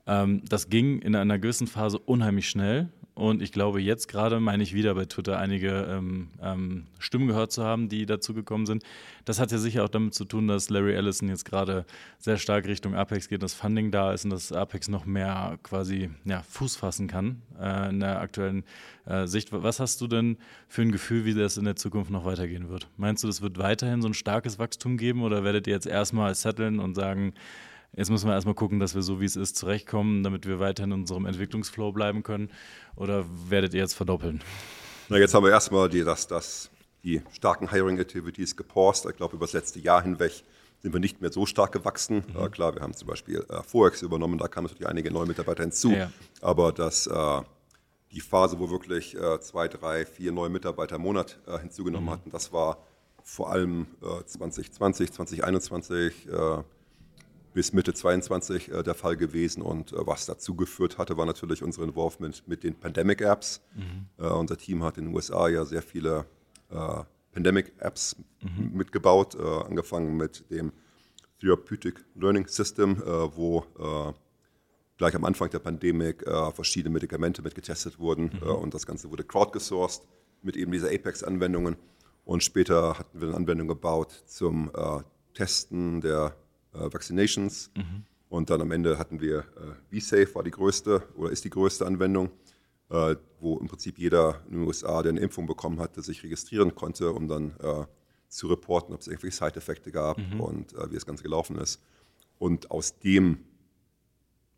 Ähm, das ging in einer gewissen Phase unheimlich schnell. Und ich glaube, jetzt gerade meine ich wieder bei Twitter einige ähm, ähm, Stimmen gehört zu haben, die dazu gekommen sind. Das hat ja sicher auch damit zu tun, dass Larry Ellison jetzt gerade sehr stark Richtung Apex geht, dass Funding da ist und dass Apex noch mehr quasi ja, Fuß fassen kann äh, in der aktuellen äh, Sicht. Was hast du denn für ein Gefühl, wie das in der Zukunft noch weitergehen wird? Meinst du, das wird weiterhin so ein starkes Wachstum geben oder werdet ihr jetzt erstmal setteln und sagen, Jetzt müssen wir erstmal gucken, dass wir so wie es ist zurechtkommen, damit wir weiterhin in unserem Entwicklungsflow bleiben können. Oder werdet ihr jetzt verdoppeln? Na, jetzt haben wir erstmal die, das, das, die starken Hiring-Activities gepaust. Ich glaube, über das letzte Jahr hinweg sind wir nicht mehr so stark gewachsen. Mhm. Äh, klar, wir haben zum Beispiel äh, Forex übernommen, da kamen natürlich einige neue Mitarbeiter hinzu. Ja. Aber das, äh, die Phase, wo wirklich äh, zwei, drei, vier neue Mitarbeiter im Monat äh, hinzugenommen mhm. hatten, das war vor allem 2020, 2021 bis Mitte 22 äh, der Fall gewesen. Und äh, was dazu geführt hatte, war natürlich unser Involvement mit den Pandemic-Apps. Mhm. Äh, unser Team hat in den USA ja sehr viele äh, Pandemic-Apps mhm. mitgebaut, äh, angefangen mit dem Therapeutic Learning System, äh, wo gleich am Anfang der Pandemie verschiedene Medikamente mitgetestet wurden. Mhm. und das Ganze wurde crowdgesourced mit eben dieser Apex-Anwendungen. Und später hatten wir eine Anwendung gebaut zum Testen der Vaccinations. Mhm. Und dann am Ende hatten wir äh, VSafe, war die größte oder ist die größte Anwendung, äh, wo im Prinzip jeder in den USA, der eine Impfung bekommen hatte, sich registrieren konnte, um dann äh, zu reporten, ob es irgendwelche Side-Effekte gab mhm. und äh, wie das Ganze gelaufen ist. Und aus dem,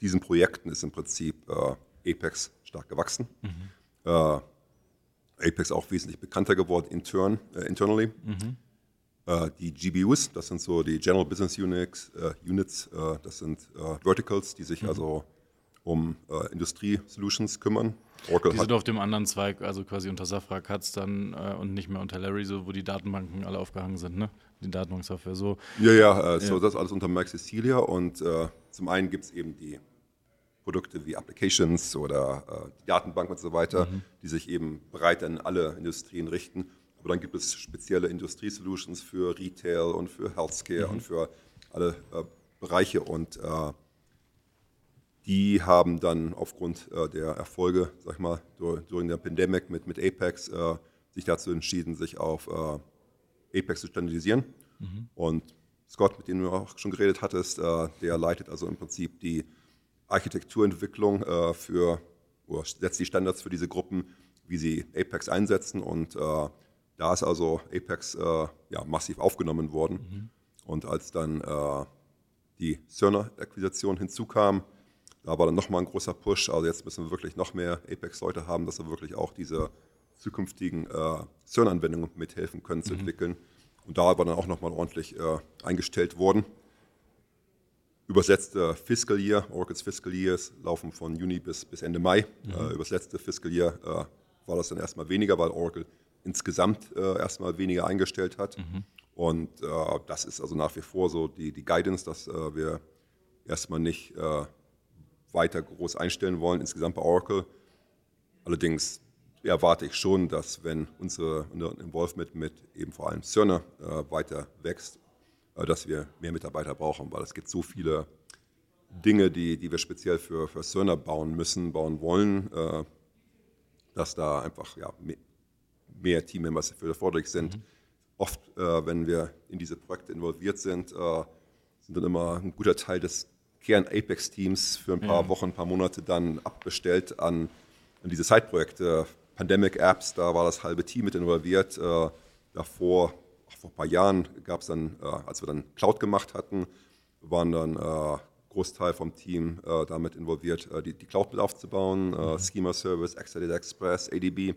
diesen Projekten ist im Prinzip äh, Apex stark gewachsen. Mhm. Apex auch wesentlich bekannter geworden intern, internally. Mhm. Äh, die GBUs, das sind so die General Business Units, äh, Units äh, das sind äh, Verticals, die sich mhm. also um äh, Industrie-Solutions kümmern. Oracle die sind auf dem anderen Zweig, also quasi unter Safra Katz dann äh, und nicht mehr unter Larry, so wo die Datenbanken alle aufgehangen sind, ne? Die Datenbanksoftware so. Ja, ja, so ja. das alles unter Max Cecilia und zum einen gibt es eben die Produkte wie Applications oder die Datenbank und so weiter, mhm. die sich eben breit an alle Industrien richten Aber dann gibt es spezielle Industrie-Solutions für Retail und für Healthcare mhm. und für alle äh, Bereiche. Und äh, die haben dann aufgrund äh, der Erfolge, sag ich mal, durch, durch der Pandemic mit, mit Apex äh, sich dazu entschieden, sich auf äh, Apex zu standardisieren. Mhm. Und Scott, mit dem du auch schon geredet hattest, äh, der leitet also im Prinzip die Architekturentwicklung für, oder setzt die Standards für diese Gruppen, wie sie Apex einsetzen. Und da ist also Apex ja, massiv aufgenommen worden. Mhm. Und als dann die Cerner-Akquisition hinzukam, da war dann nochmal ein großer Push. Also jetzt müssen wir wirklich noch mehr Apex-Leute haben, dass wir wirklich auch diese zukünftigen äh, CERN-Anwendungen mithelfen können mhm. zu entwickeln. Und da war dann auch nochmal ordentlich äh, eingestellt worden. Übersetzte Fiscal Year, Oracle's Fiscal Years laufen von Juni bis, bis Ende Mai. Mhm. Äh, übers letzte Fiscal Year äh, war das dann erstmal weniger, weil Oracle insgesamt äh, erstmal weniger eingestellt hat. Mhm. Und äh, das ist also nach wie vor so die, die Guidance, dass äh, wir erstmal nicht äh, weiter groß einstellen wollen, insgesamt bei Oracle. Allerdings erwarte ich schon, dass wenn unsere, unser Involvement mit eben vor allem Cerner äh, weiter wächst, äh, dass wir mehr Mitarbeiter brauchen, weil es gibt so viele Dinge, die, die wir speziell für, für Cerner bauen müssen, bauen wollen, dass da einfach ja, mehr, Teammembers dafür erforderlich sind. Mhm. Oft, äh, wenn wir in diese Projekte involviert sind, äh, sind dann immer ein guter Teil des Kern-Apex-Teams für ein paar ja. Wochen, ein paar Monate dann abbestellt an, an diese Side-Projekte Pandemic Apps, da war das halbe Team mit involviert. Äh, davor, vor ein paar Jahren gab es dann, äh, als wir dann Cloud gemacht hatten, waren dann äh, Großteil vom Team äh, damit involviert, äh, die, die, Cloud mit aufzubauen, äh, mhm. Schema Service, Exadata Express, ADB.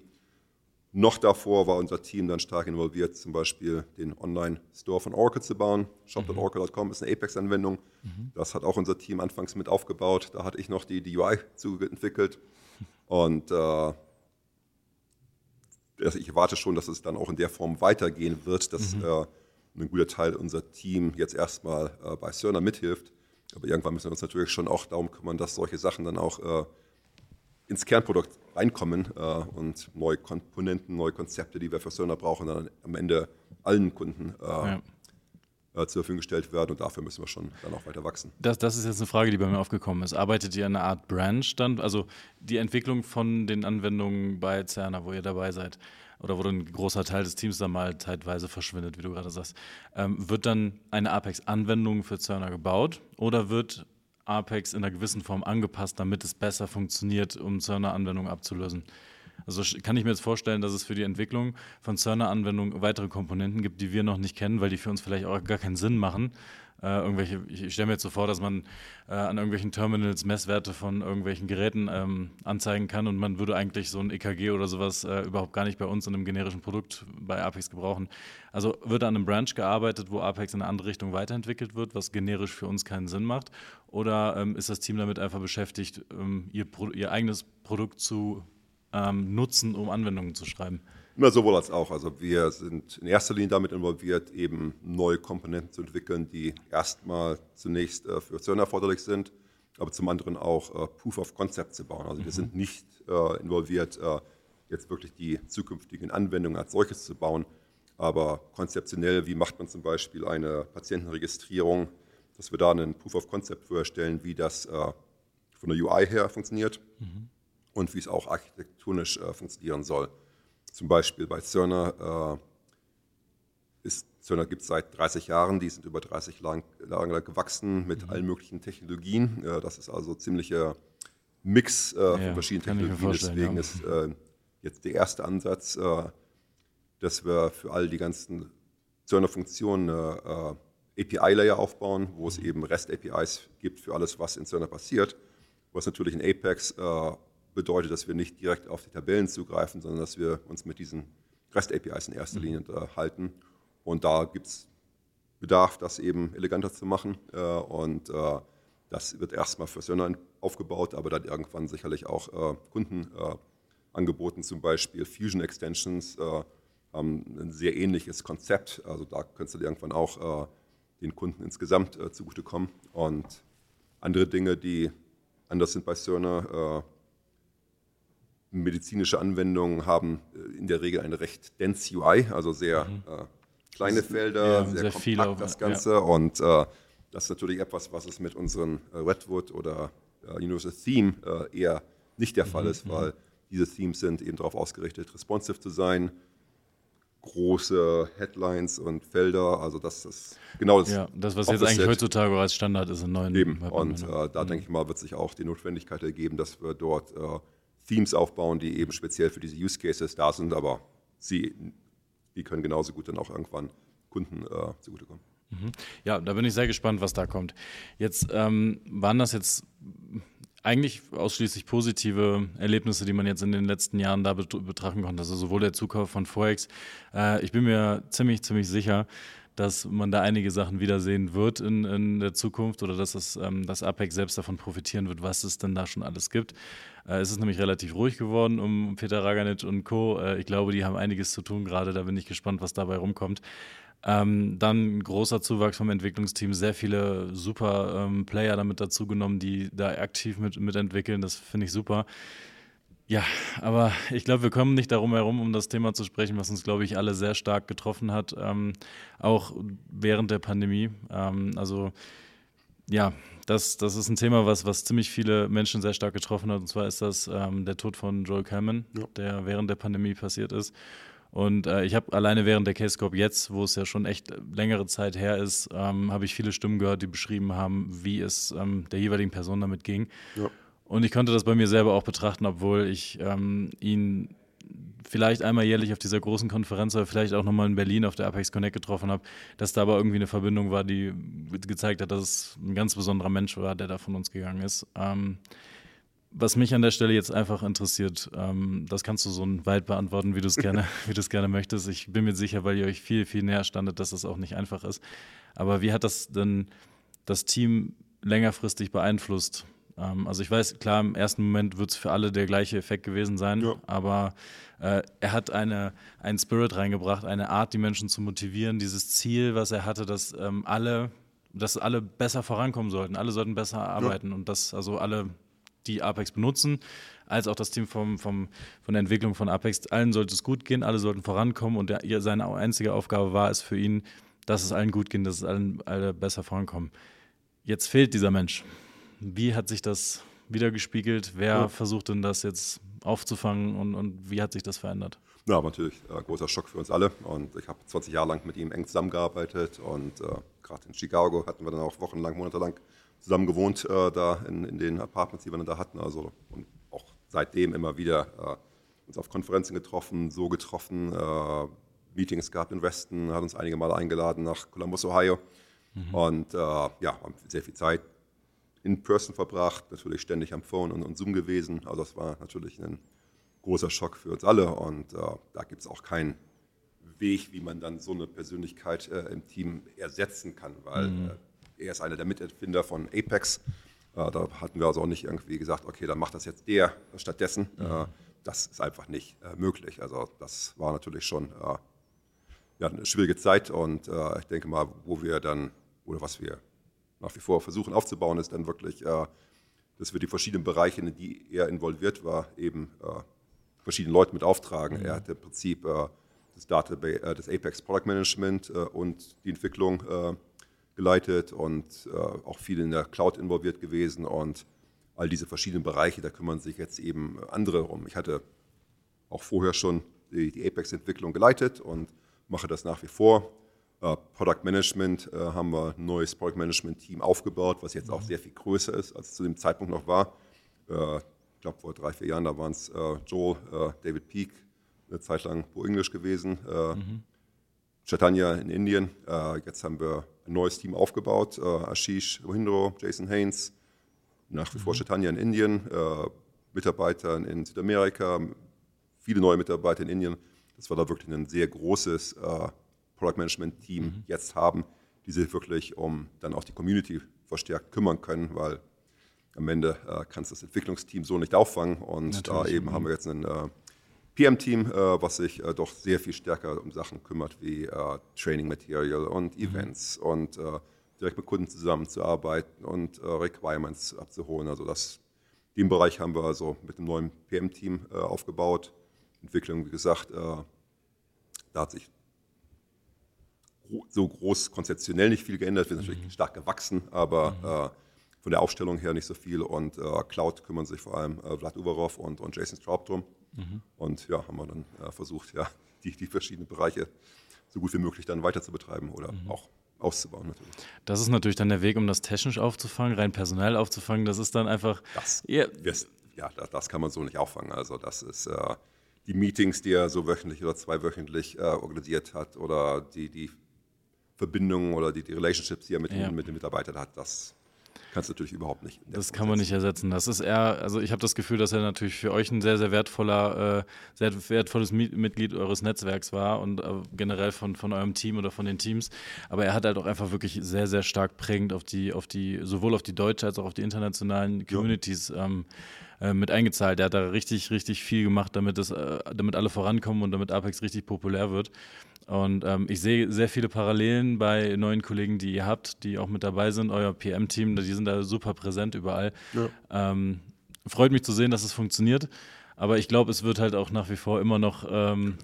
Noch davor war unser Team dann stark involviert, zum Beispiel den Online-Store von Oracle zu bauen. Shop.oracle.com ist eine Apex-Anwendung. Mhm. Das hat auch unser Team anfangs mit aufgebaut. Da hatte ich noch die, die UI zuentwickelt. Und äh, also ich erwarte schon, dass es dann auch in der Form weitergehen wird, dass mhm. äh, ein guter Teil unser Team jetzt erstmal äh, bei Cerner mithilft. Aber irgendwann müssen wir uns natürlich schon auch darum kümmern, dass solche Sachen dann auch äh, ins Kernprodukt reinkommen äh, und neue Komponenten, neue Konzepte, die wir für Cerner brauchen, dann am Ende allen Kunden äh, ja. Äh, zur Verfügung gestellt werden und dafür müssen wir schon dann auch weiter wachsen. Das, das ist jetzt eine Frage, die bei mir aufgekommen ist. Arbeitet ihr an einer Art Branch dann, also die Entwicklung von den Anwendungen bei Cerner, wo ihr dabei seid? oder wo dann ein großer Teil des Teams dann mal zeitweise verschwindet, wie du gerade sagst. Ähm, wird dann eine Apex-Anwendung für Cerner gebaut oder wird Apex in einer gewissen Form angepasst, damit es besser funktioniert, um Cerner-Anwendungen abzulösen? Also kann ich mir jetzt vorstellen, dass es für die Entwicklung von Cerner-Anwendungen weitere Komponenten gibt, die wir noch nicht kennen, weil die für uns vielleicht auch gar keinen Sinn machen. Äh, irgendwelche, ich stelle mir jetzt so vor, dass man äh, an irgendwelchen Terminals Messwerte von irgendwelchen Geräten ähm, anzeigen kann und man würde eigentlich so ein EKG oder sowas äh, überhaupt gar nicht bei uns in einem generischen Produkt bei Apex gebrauchen. Also wird an einem Branch gearbeitet, wo Apex in eine andere Richtung weiterentwickelt wird, was generisch für uns keinen Sinn macht? Oder ähm, ist das Team damit einfach beschäftigt, ähm, ihr, ihr eigenes Produkt zu ähm, nutzen, um Anwendungen zu schreiben? Immer sowohl als auch. Also wir sind in erster Linie damit involviert, eben neue Komponenten zu entwickeln, die erstmal zunächst äh, für CERN erforderlich sind, aber zum anderen auch äh, Proof of Concept zu bauen. Also mhm. wir sind nicht äh, involviert, äh, jetzt wirklich die zukünftigen Anwendungen als solches zu bauen, aber konzeptionell, wie macht man zum Beispiel eine Patientenregistrierung, dass wir da einen Proof of Concept vorstellen, wie das äh, von der UI her funktioniert. Mhm und wie es auch architektonisch äh, funktionieren soll. Zum Beispiel bei Cerner äh, ist Cerner gibt es seit 30 Jahren, die sind über 30 Jahre lang, gewachsen mit mhm. allen möglichen Technologien. Äh, das ist also ziemlicher Mix äh, ja, von verschiedenen Technologien. Deswegen ja. ist äh, jetzt der erste Ansatz, äh, dass wir für all die ganzen Cerner-Funktionen API-Layer aufbauen, wo es mhm. eben REST-APIs gibt für alles, was in Cerner passiert, was natürlich in Apex bedeutet, dass wir nicht direkt auf die Tabellen zugreifen, sondern dass wir uns mit diesen REST-APIs in erster Linie unterhalten. Und da gibt es Bedarf, das eben eleganter zu machen. Äh, und äh, das wird erstmal für Sönder aufgebaut, aber dann irgendwann sicherlich auch äh, Kunden angeboten, zum Beispiel Fusion Extensions haben ein sehr ähnliches Konzept. Also da könntest du irgendwann auch den Kunden insgesamt zugutekommen. Und andere Dinge, die anders sind bei Cerner, medizinische Anwendungen haben äh, in der Regel eine recht dense UI, also sehr mhm. äh, kleine Felder, ja, sehr, sehr kompakt auf, das Ganze. Ja. Und äh, das ist natürlich etwas, was es mit unseren äh, Redwood oder äh, Universal Theme äh, eher nicht der Fall mhm. ist, weil diese Themes sind eben darauf ausgerichtet, responsive zu sein, große Headlines und Felder. Also das ist genau das. Ja, das, was jetzt eigentlich heutzutage als Standard ist in neuen Eben. Und äh, da mhm. denke ich mal, wird sich auch die Notwendigkeit ergeben, dass wir dort äh, Themes aufbauen, die eben speziell für diese Use Cases da sind, aber sie die können genauso gut dann auch irgendwann Kunden äh, zugutekommen. Mhm. Ja, da bin ich sehr gespannt, was da kommt. Jetzt ähm, waren das jetzt eigentlich ausschließlich positive Erlebnisse, die man jetzt in den letzten Jahren da betrachten konnte. Also sowohl der Zukauf von Forex. Äh, ich bin mir ziemlich, ziemlich sicher, dass man da einige Sachen wiedersehen wird in, in der Zukunft oder dass das, ähm, das Apex selbst davon profitieren wird, was es denn da schon alles gibt. Äh, es ist nämlich relativ ruhig geworden um Peter Raganic und Co. Äh, ich glaube, die haben einiges zu tun gerade. Da bin ich gespannt, was dabei rumkommt. Ähm, dann großer Zuwachs vom Entwicklungsteam, sehr viele super ähm, Player damit dazugenommen, die da aktiv mit, mitentwickeln. Das finde ich super. Ja, aber ich glaube, wir kommen nicht darum herum, um das Thema zu sprechen, was uns, glaube ich, alle sehr stark getroffen hat, ähm, auch während der Pandemie. Ähm, also ja, das, das ist ein Thema, was, was ziemlich viele Menschen sehr stark getroffen hat. Und zwar ist das ähm, der Tod von Joel Cameron, ja. der während der Pandemie passiert ist. Und äh, ich habe alleine während der Case Corp jetzt, wo es ja schon echt längere Zeit her ist, ähm, habe ich viele Stimmen gehört, die beschrieben haben, wie es ähm, der jeweiligen Person damit ging. Ja. Und ich konnte das bei mir selber auch betrachten, obwohl ich ähm, ihn vielleicht einmal jährlich auf dieser großen Konferenz oder vielleicht auch nochmal in Berlin auf der Apex Connect getroffen habe, dass da aber irgendwie eine Verbindung war, die gezeigt hat, dass es ein ganz besonderer Mensch war, der da von uns gegangen ist. Ähm, was mich an der Stelle jetzt einfach interessiert, ähm, das kannst du so weit beantworten, wie du es gerne, wie du es gerne möchtest. Ich bin mir sicher, weil ihr euch viel, viel näher standet, dass das auch nicht einfach ist. Aber wie hat das denn das Team längerfristig beeinflusst? Ähm, also ich weiß, klar, im ersten Moment wird es für alle der gleiche Effekt gewesen sein, ja. aber äh, er hat eine, einen Spirit reingebracht, eine Art, die Menschen zu motivieren, dieses Ziel, was er hatte, dass ähm, alle dass alle besser vorankommen sollten, alle sollten besser arbeiten ja. und dass also alle die Apex benutzen, als auch das Team vom, vom, von der Entwicklung von Apex. Allen sollte es gut gehen, alle sollten vorankommen und der, seine einzige Aufgabe war es für ihn, dass es allen gut geht, dass es allen alle besser vorankommen. Jetzt fehlt dieser Mensch. Wie hat sich das wiedergespiegelt? Wer ja. versucht denn das jetzt aufzufangen und, und wie hat sich das verändert? Ja, natürlich äh, großer Schock für uns alle. Und ich habe 20 Jahre lang mit ihm eng zusammengearbeitet und äh, gerade in Chicago hatten wir dann auch wochenlang, monatelang zusammen gewohnt äh, da in, in, den Apartments, die wir dann da hatten. Also und auch seitdem immer wieder äh, uns auf Konferenzen getroffen, so getroffen, äh, Meetings gehabt in Weston, hat uns einige Male eingeladen nach Columbus, Ohio. Mhm. Und äh, ja, haben sehr viel Zeit in Person verbracht, natürlich ständig am Phone und, und Zoom gewesen. Also das war natürlich ein großer Schock für uns alle und äh, da gibt es auch keinen Weg, wie man dann so eine Persönlichkeit äh, im Team ersetzen kann, weil mhm. Er ist einer der Miterfinder von Apex. Äh, da hatten wir also auch nicht irgendwie gesagt, okay, dann macht das jetzt der stattdessen. Mhm. das ist einfach nicht äh, möglich. Also das war natürlich schon ja, eine schwierige Zeit und ich denke mal, wo wir dann, oder was wir nach wie vor versuchen aufzubauen, ist dann wirklich, dass wir die verschiedenen Bereiche, in die er involviert war, eben verschiedene Leute mit auftragen. Mhm. Er hat im Prinzip das, Database, das Apex Product Management und die Entwicklung geleitet und äh, auch viel in der Cloud involviert gewesen und all diese verschiedenen Bereiche, da kümmern sich jetzt eben andere um. Ich hatte auch vorher schon die, die Apex-Entwicklung geleitet und mache das nach wie vor. Uh, Product Management uh, haben wir ein neues Product Management Team aufgebaut, was jetzt auch mhm. sehr viel größer ist, als es zu dem Zeitpunkt noch war. Uh, ich glaube, vor drei, vier Jahren, da waren es Joel, David Peak, eine Zeit lang Bo English gewesen, mhm. Chaitanya in Indien. jetzt haben wir ein neues Team aufgebaut. Äh, Ashish Rohindro, Jason Haynes, nach wie vor mhm. Chaitanya in Indien, äh, Mitarbeiter in Südamerika, viele neue Mitarbeiter in Indien. Dass wir da wirklich ein sehr großes äh, Product Management Team mhm. jetzt haben, die sich wirklich um dann auch die Community verstärkt kümmern können, weil am Ende äh, kannst das Entwicklungsteam so nicht auffangen. Und da eben haben wir jetzt einen äh, PM-Team, äh, was sich äh, doch sehr viel stärker um Sachen kümmert wie äh, Training Material und mhm. Events mhm. und äh, direkt mit Kunden zusammenzuarbeiten und äh, Requirements abzuholen. Also das den Bereich haben wir also mit einem neuen PM-Team äh, aufgebaut. Entwicklung, wie gesagt, äh, da hat sich so groß konzeptionell nicht viel geändert. Wir sind natürlich mhm. stark gewachsen, aber mhm. äh, von der Aufstellung her nicht so viel. Und äh, Cloud kümmern sich vor allem äh, Vlad Uvarov und, und Jason Straub drum. Mhm. Und ja, haben wir dann äh, versucht, ja, die, die verschiedenen Bereiche so gut wie möglich dann weiter zu betreiben oder mhm. auch auszubauen natürlich. Das ist natürlich dann der Weg, um das technisch aufzufangen, rein personell aufzufangen. Das ist dann einfach. Das, ja, das, das kann man so nicht auffangen. Also das ist äh, die Meetings, die er so wöchentlich oder zweiwöchentlich äh, organisiert hat oder die, die Verbindungen oder die, die Relationships, die er mit, ja. den, mit den Mitarbeitern hat, das kannst du natürlich überhaupt nicht. Das kann man nicht ersetzen. Das ist eher, also ich habe das Gefühl, dass er natürlich für euch ein sehr, sehr wertvoller, äh, sehr wertvolles Mitglied eures Netzwerks war und äh, generell von, von eurem Team oder von den Teams. Aber er hat halt auch einfach wirklich sehr, sehr stark prägend auf die, auf die, sowohl auf die deutsche als auch auf die internationalen Communities ja. ähm, äh, mit eingezahlt. Er hat da richtig, richtig viel gemacht, damit, das, äh, damit alle vorankommen und damit Apex richtig populär wird. Und ähm, ich sehe sehr viele Parallelen bei neuen Kollegen, die ihr habt, die auch mit dabei sind. Euer PM-Team, die sind da super präsent überall. Ja. Ähm, freut mich zu sehen, dass es funktioniert. Aber ich glaube, es wird halt auch nach wie vor immer noch, ähm,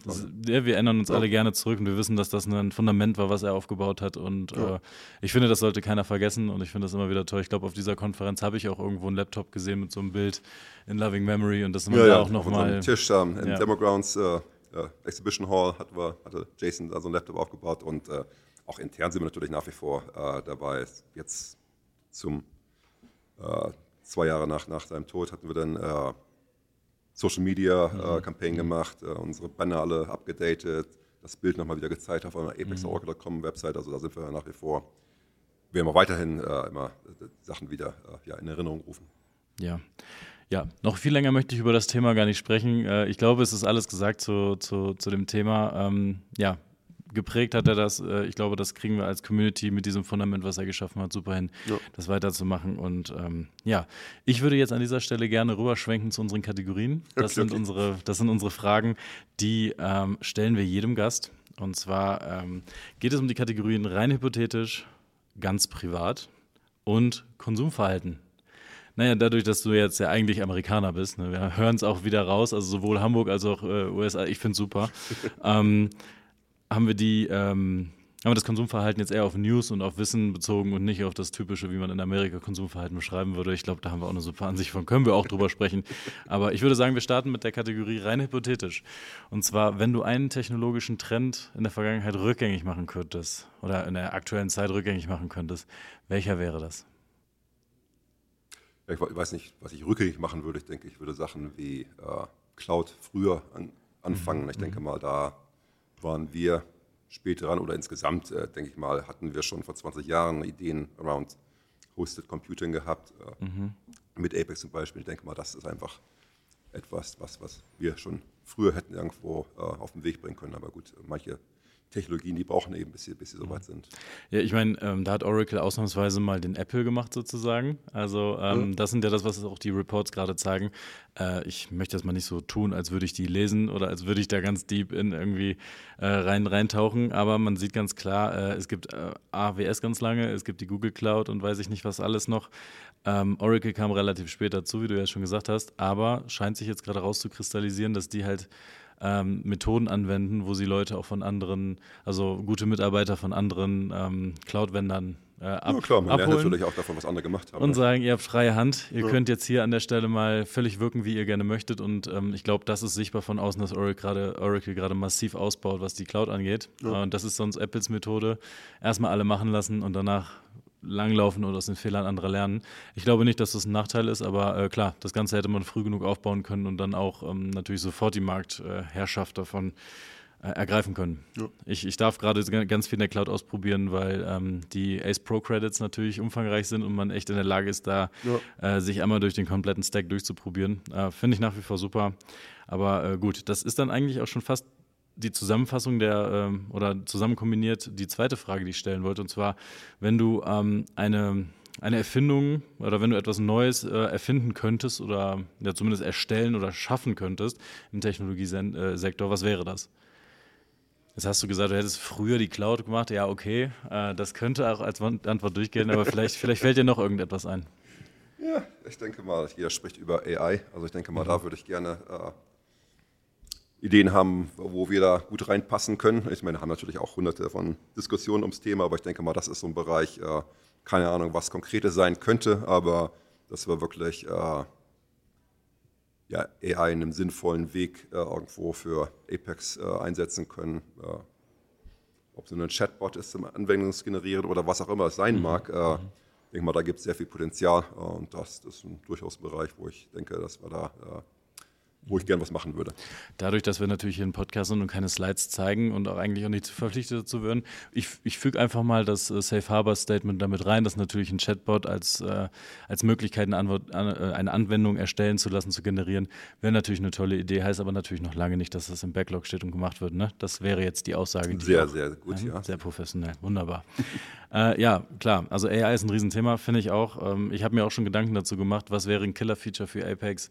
ja, wir ändern uns ja. alle gerne zurück und wir wissen, dass das ein Fundament war, was er aufgebaut hat. Und ja. äh, ich finde, das sollte keiner vergessen und ich finde das immer wieder toll. Ich glaube, auf dieser Konferenz habe ich auch irgendwo einen Laptop gesehen mit so einem Bild in Loving Memory und das man da auch nochmal. Tisch ähm, im Demogrounds äh, äh, Exhibition Hall hat wir, hatte Jason da so ein Laptop aufgebaut und äh, auch intern sind wir natürlich nach wie vor äh, dabei. Jetzt zum äh, zwei Jahre nach, nach seinem Tod hatten wir dann Social Media äh, mhm. Campaign gemacht, unsere Banner alle abgedatet, das Bild nochmal wieder gezeigt auf einer apexoracle.com Website. Also da sind wir nach wie vor, werden wir weiterhin immer Sachen wieder ja, in Erinnerung rufen. Ja. Ja, noch viel länger möchte ich über das Thema gar nicht sprechen. Äh, ich glaube, es ist alles gesagt zu, zu, zu dem Thema. Ähm, ja, geprägt hat er das. Äh, ich glaube, das kriegen wir als Community mit diesem Fundament, was er geschaffen hat, super hin, ja. das weiterzumachen. Und ähm, ja, ich würde jetzt an dieser Stelle gerne rüberschwenken zu unseren Kategorien. Das, okay, sind, okay. Unsere, das sind unsere Fragen, die ähm, stellen wir jedem Gast. Und zwar ähm, geht es um die Kategorien rein hypothetisch, ganz privat und Konsumverhalten. Naja, dadurch, dass du jetzt ja eigentlich Amerikaner bist, ne, wir hören es auch wieder raus, also sowohl Hamburg als auch äh, USA, ich finde es super, ähm, haben wir die, ähm, haben wir das Konsumverhalten jetzt eher auf News und auf Wissen bezogen und nicht auf das typische, wie man in Amerika Konsumverhalten beschreiben würde. Ich glaube, da haben wir auch eine super Ansicht von, können wir auch drüber sprechen. Aber ich würde sagen, wir starten mit der Kategorie rein hypothetisch. Und zwar, wenn du einen technologischen Trend in der Vergangenheit rückgängig machen könntest oder in der aktuellen Zeit rückgängig machen könntest, welcher wäre das? ich weiß nicht, was ich rückgängig machen würde. Ich denke, ich würde Sachen wie äh, Cloud früher an, anfangen. Mhm. Ich denke mhm. mal, da waren wir spät dran oder insgesamt, äh, denke ich mal, hatten wir schon vor 20 Jahren Ideen around Hosted Computing gehabt. Äh, mhm. Mit Apex zum Beispiel. Ich denke mal, das ist einfach etwas, was, was wir schon früher hätten irgendwo äh, auf den Weg bringen können. Aber gut, manche Technologien, die brauchen eben, bis sie, bis sie soweit sind. Ja, ich meine, ähm, da hat Oracle ausnahmsweise mal den Apple gemacht sozusagen. Also ähm, ja. das sind ja das, was auch die Reports gerade zeigen. Äh, ich möchte das mal nicht so tun, als würde ich die lesen oder als würde ich da ganz deep in irgendwie äh, rein reintauchen. Aber man sieht ganz klar, äh, es gibt äh, AWS ganz lange, es gibt die Google Cloud und weiß ich nicht was alles noch. Ähm, Oracle kam relativ spät dazu, wie du ja schon gesagt hast, aber scheint sich jetzt gerade rauszukristallisieren, dass die halt ähm, Methoden anwenden, wo sie Leute auch von anderen, also gute Mitarbeiter von anderen ähm, Cloud-Vendern äh, ab, ja, klar, man abholen lernt natürlich auch davon, was andere gemacht haben. Und ne? sagen, ihr habt freie Hand, ihr ja. könnt jetzt hier an der Stelle mal völlig wirken, wie ihr gerne möchtet. Und ähm, ich glaube, das ist sichtbar von außen, dass Oracle gerade massiv ausbaut, was die Cloud angeht. Ja. Und das ist sonst Apples Methode. Erstmal alle machen lassen und danach langlaufen oder aus den Fehlern anderer lernen. Ich glaube nicht, dass das ein Nachteil ist, aber äh, klar, das Ganze hätte man früh genug aufbauen können und dann auch ähm, natürlich sofort die Marktherrschaft davon äh, ergreifen können. Ja. Ich, ich darf gerade ganz viel in der Cloud ausprobieren, weil ähm, die Ace Pro Credits natürlich umfangreich sind und man echt in der Lage ist, da ja. äh, sich einmal durch den kompletten Stack durchzuprobieren. Äh, Finde ich nach wie vor super. Aber äh, gut, das ist dann eigentlich auch schon fast die Zusammenfassung der ähm, oder zusammen kombiniert die zweite Frage, die ich stellen wollte. Und zwar, wenn du ähm, eine, eine Erfindung oder wenn du etwas Neues äh, erfinden könntest oder ja, zumindest erstellen oder schaffen könntest im Technologiesektor, was wäre das? Jetzt hast du gesagt, du hättest früher die Cloud gemacht. Ja, okay, äh, das könnte auch als Antwort durchgehen, aber vielleicht, vielleicht fällt dir noch irgendetwas ein. Ja, ich denke mal, jeder spricht über AI. Also ich denke mal, mhm. da würde ich gerne äh, Ideen haben, wo wir da gut reinpassen können. Ich meine, wir haben natürlich auch hunderte von Diskussionen ums Thema, aber ich denke mal, das ist so ein Bereich, äh, keine Ahnung, was Konkretes sein könnte, aber dass wir wirklich äh, ja, AI in einem sinnvollen Weg äh, irgendwo für Apex äh, einsetzen können. Äh, ob es nur ein Chatbot ist zum Anwendungsgenerieren oder was auch immer es sein mhm. mag. Äh, mhm. Ich denke mal, da gibt es sehr viel Potenzial und das, ist ein, durchaus Bereich, wo ich denke, dass wir da wo ich gern was machen würde. Dadurch, dass wir natürlich hier einen Podcast sind und keine Slides zeigen und auch eigentlich auch nicht verpflichtet dazu würden, ich, ich füge einfach mal das äh, Safe Harbor Statement damit rein, dass natürlich ein Chatbot als, äh, als Möglichkeit, eine, Antwort, äh, eine Anwendung erstellen zu lassen, zu generieren, wäre natürlich eine tolle Idee, heißt aber natürlich noch lange nicht, dass das im Backlog steht und gemacht wird. Ne? Das wäre jetzt die Aussage. Die sehr, auch, sehr gut, ja. ja. Sehr professionell, wunderbar. äh, ja, klar, also AI ist ein Riesenthema, finde ich auch. Ähm, ich habe mir auch schon Gedanken dazu gemacht, was wäre ein Killer-Feature für Apex.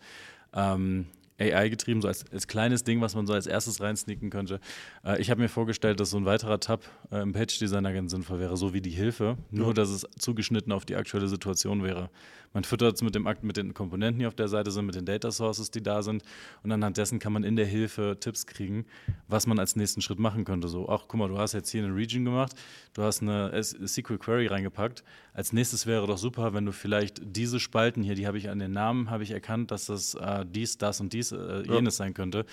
Ähm, AI getrieben, so als, als, kleines Ding, was man so als erstes reinsneaken könnte. Äh, ich habe mir vorgestellt, dass so ein weiterer Tab äh, im Page-Designer ganz sinnvoll wäre, so wie die Hilfe, nur ja. dass es zugeschnitten auf die aktuelle Situation wäre. Man füttert es mit, dem, mit den Komponenten, die auf der Seite sind, mit den Data Sources, die da sind und anhand dessen kann man in der Hilfe Tipps kriegen, was man als nächsten Schritt machen könnte. So, ach guck mal, du hast jetzt hier eine Region gemacht, du hast eine SQL Query reingepackt. Als nächstes wäre doch super, wenn du vielleicht diese Spalten hier, die habe ich an den Namen, habe ich erkannt, dass das äh, dies, das und dies, äh, jenes ja. sein könnte.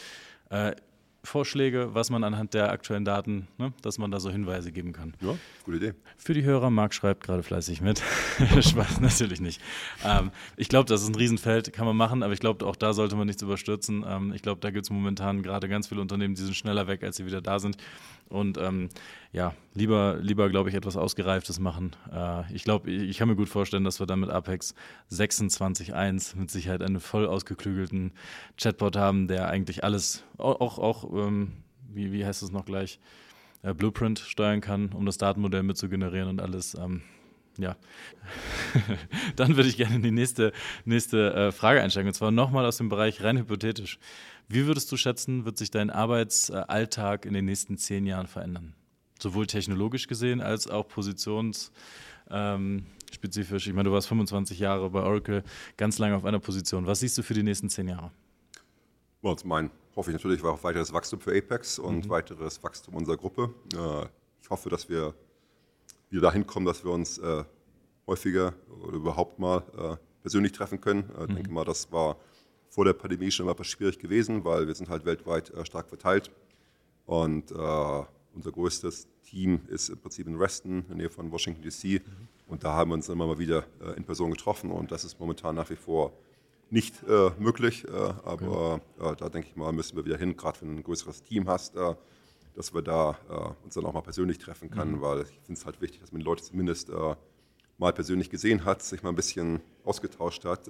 Äh, Vorschläge, was man anhand der aktuellen Daten, ne, dass man da so Hinweise geben kann. Ja, gute Idee. Für die Hörer, Marc schreibt gerade fleißig mit. Spaß, natürlich nicht. Ähm, ich glaube, das ist ein Riesenfeld, kann man machen, aber ich glaube, auch da sollte man nichts überstürzen. Ähm, ich glaube, da gibt es momentan gerade ganz viele Unternehmen, die sind schneller weg, als sie wieder da sind. Und ähm, ja, lieber, lieber glaube ich, etwas Ausgereiftes machen. Äh, ich glaube, ich, ich, kann mir gut vorstellen, dass wir dann mit Apex 26.1 mit Sicherheit einen voll ausgeklügelten Chatbot haben, der eigentlich alles, auch, auch ähm, wie, wie heißt es noch gleich, äh, Blueprint steuern kann, um das Datenmodell mitzugenerieren und alles. Ähm, ja, dann würde ich gerne in die nächste, nächste äh, Frage einsteigen. Und zwar nochmal aus dem Bereich rein hypothetisch. Wie würdest du schätzen, wird sich dein Arbeitsalltag in den nächsten zehn Jahren verändern? Sowohl technologisch gesehen als auch positionsspezifisch. Ähm, ich meine, du warst 25 Jahre bei Oracle, ganz lange auf einer Position. Was siehst du für die nächsten zehn Jahre? Well, zum einen hoffe ich natürlich auch weiteres Wachstum für Apex und mhm. weiteres Wachstum unserer Gruppe. Ich hoffe, dass wir wieder dahin kommen, dass wir uns äh, häufiger oder überhaupt mal äh, persönlich treffen können. Ich mhm. denke mal, das war vor der Pandemie schon etwas schwierig gewesen, weil wir sind halt weltweit äh, stark verteilt. Und äh, unser größtes Team ist im Prinzip in Reston, in der Nähe von Washington DC. Mhm. Und da haben wir uns immer mal wieder äh, in Person getroffen. Und das ist momentan nach wie vor nicht äh, möglich. Äh, aber okay. Äh, da denke ich mal, müssen wir wieder hin, gerade wenn du ein größeres Team hast, dass wir da uns dann auch mal persönlich treffen können, mhm. weil ich finde es halt wichtig, dass man die Leute zumindest mal persönlich gesehen hat, sich mal ein bisschen ausgetauscht hat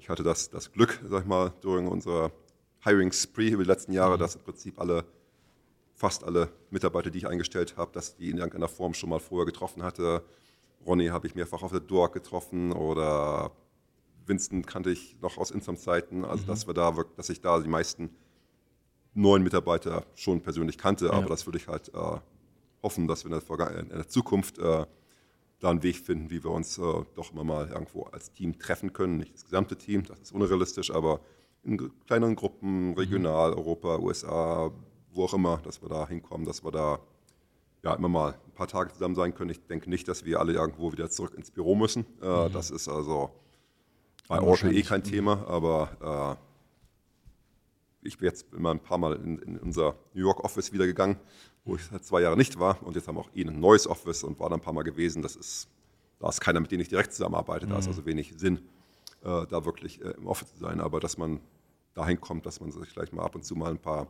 ich hatte das, das Glück, sag ich mal, durch unsere Hiring Spree über die letzten Jahre, mhm. dass im Prinzip alle, fast alle Mitarbeiter, die ich eingestellt habe, dass die in irgendeiner Form schon mal vorher getroffen hatte. Ronny habe ich mehrfach auf der Dork getroffen oder Winston kannte ich noch aus Insam-Zeiten. Also, mhm. dass wir da, dass ich da die meisten neuen Mitarbeiter schon persönlich kannte. Ja. Aber das würde ich halt äh, hoffen, dass wir in der, in der Zukunft äh, da einen Weg finden, wie wir uns äh, doch immer mal irgendwo als Team treffen können. Nicht das gesamte Team, das ist unrealistisch, aber in kleineren Gruppen, regional, mhm. Europa, USA, wo auch immer, dass wir da hinkommen, dass wir da ja, immer mal ein paar Tage zusammen sein können. Ich denke nicht, dass wir alle irgendwo wieder zurück ins Büro müssen. Äh, mhm. Das ist also bei Oracle eh kein Thema, aber äh, ich bin jetzt immer ein paar Mal in, in unser New York Office wieder gegangen wo ich seit zwei Jahren nicht war. Und jetzt haben wir auch eh ein neues Office und war da ein paar Mal gewesen. Das ist, da ist keiner, mit dem ich direkt zusammenarbeite. Da ist mhm. also wenig Sinn, äh, da wirklich äh, im Office zu sein. Aber dass man dahin kommt, dass man sich vielleicht mal ab und zu mal ein paar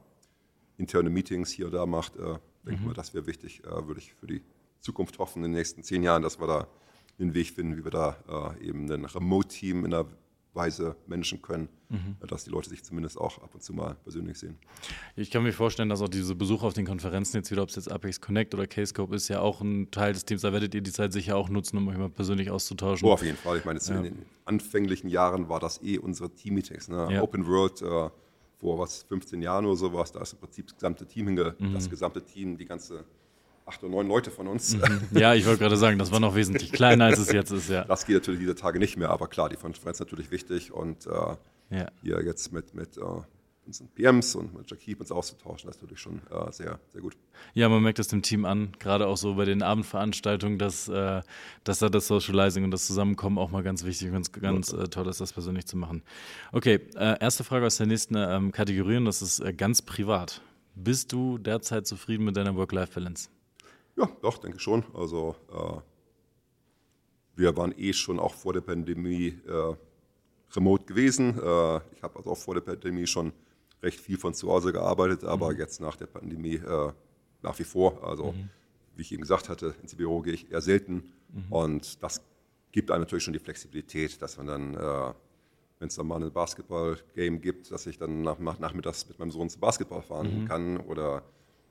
interne Meetings hier und da macht, äh, denke mhm. mal, das wäre wichtig. Äh, würde ich für die Zukunft hoffen, in den nächsten zehn Jahren, dass wir da einen Weg finden, wie wir da äh, eben ein Remote-Team in der Weise managen können, mhm. dass die Leute sich zumindest auch ab und zu mal persönlich sehen. Ich kann mir vorstellen, dass auch diese Besuche auf den Konferenzen jetzt wieder, ob es jetzt Apex Connect oder Kscope ist, ja auch ein Teil des Teams. Da werdet ihr die Zeit sicher auch nutzen, um euch mal persönlich auszutauschen. Oh, auf jeden Fall. Ich meine, ja. in den anfänglichen Jahren war das eh unsere Team-Meetings. Ne? Ja. Open World äh, vor was 15 Jahren oder sowas, da ist im Prinzip das gesamte Team hinge mhm. das gesamte Team, die ganze acht oder neun Leute von uns. Mhm. Ja, ich wollte gerade sagen, das war noch wesentlich kleiner, als es jetzt ist, ja. Das geht natürlich diese Tage nicht mehr, aber klar, die Konferenz ist natürlich wichtig und äh, ja. hier jetzt mit, mit äh, unseren PMs und mit Jakib uns auszutauschen, das ist natürlich schon äh, sehr, sehr gut. Ja, man merkt es dem Team an, gerade auch so bei den Abendveranstaltungen, dass, äh, dass da das Socializing und das Zusammenkommen auch mal ganz wichtig und ganz, ganz äh, toll ist, das persönlich zu machen. Okay, äh, erste Frage aus der nächsten ähm, Kategorie und das ist äh, ganz privat. Bist du derzeit zufrieden mit deiner Work-Life-Balance? Ja, doch, denke schon. Also äh, wir waren eh schon auch vor der Pandemie remote gewesen. Ich habe also auch vor der Pandemie schon recht viel von zu Hause gearbeitet, aber mhm. jetzt nach der Pandemie äh, nach wie vor. Also mhm. wie ich eben gesagt hatte, ins Büro gehe ich eher selten mhm. und das gibt einem natürlich schon die Flexibilität, dass man dann, äh, wenn es dann mal ein Basketball-Game gibt, dass ich dann nach, nachmittags mit meinem Sohn zum Basketball fahren mhm. kann oder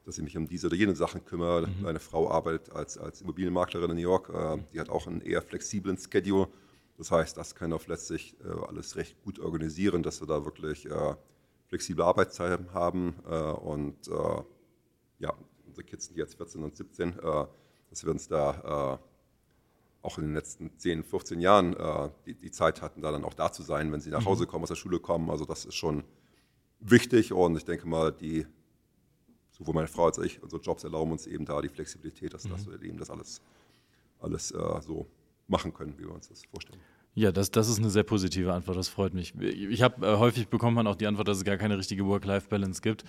dass ich mich um diese oder jene Sachen kümmere. Mhm. Meine Frau arbeitet als, als Immobilienmaklerin in New York. Äh, die hat auch einen eher flexiblen Schedule. Das heißt, das kann auf letztlich äh, alles recht gut organisieren, dass wir da wirklich äh, flexible Arbeitszeiten haben. Äh, und äh, ja, unsere Kids sind jetzt 14 und 17, äh, dass wir uns da auch in den letzten 10, 15 Jahren die, die, Zeit hatten, da dann auch da zu sein, wenn sie nach mhm. Hause kommen, aus der Schule kommen. Also das ist schon wichtig und ich denke mal, die sowohl meine Frau als auch ich, unsere Jobs erlauben uns eben da die Flexibilität, dass, mhm. dass wir eben das alles, alles so machen können, wie wir uns das vorstellen. Ja, das, das ist eine sehr positive Antwort, das freut mich. Ich habe äh, häufig bekommt man auch die Antwort, dass es gar keine richtige Work-Life-Balance gibt,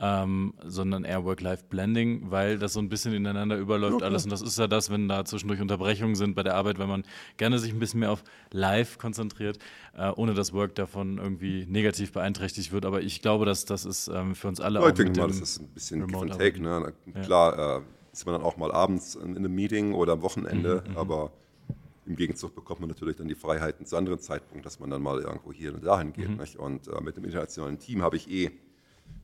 ähm, sondern eher Work-Life-Blending, weil das so ein bisschen ineinander überläuft ja, alles. Und das ist ja das, wenn da zwischendurch Unterbrechungen sind bei der Arbeit, wenn man gerne sich ein bisschen mehr auf Live konzentriert, äh, ohne dass Work davon irgendwie negativ beeinträchtigt wird. Aber ich glaube, dass das ist ähm, für uns alle ja, auch. Ich denke mal, das ist ein bisschen Give and Take. Ne? Klar, ja. äh, ist man dann auch mal abends in, in einem Meeting oder am Wochenende, mhm, mhm. aber im Gegenzug bekommt man natürlich dann die Freiheiten zu anderen Zeitpunkten, dass man dann mal irgendwo hier und dahin geht. Mhm. Und äh, mit dem internationalen Team habe ich eh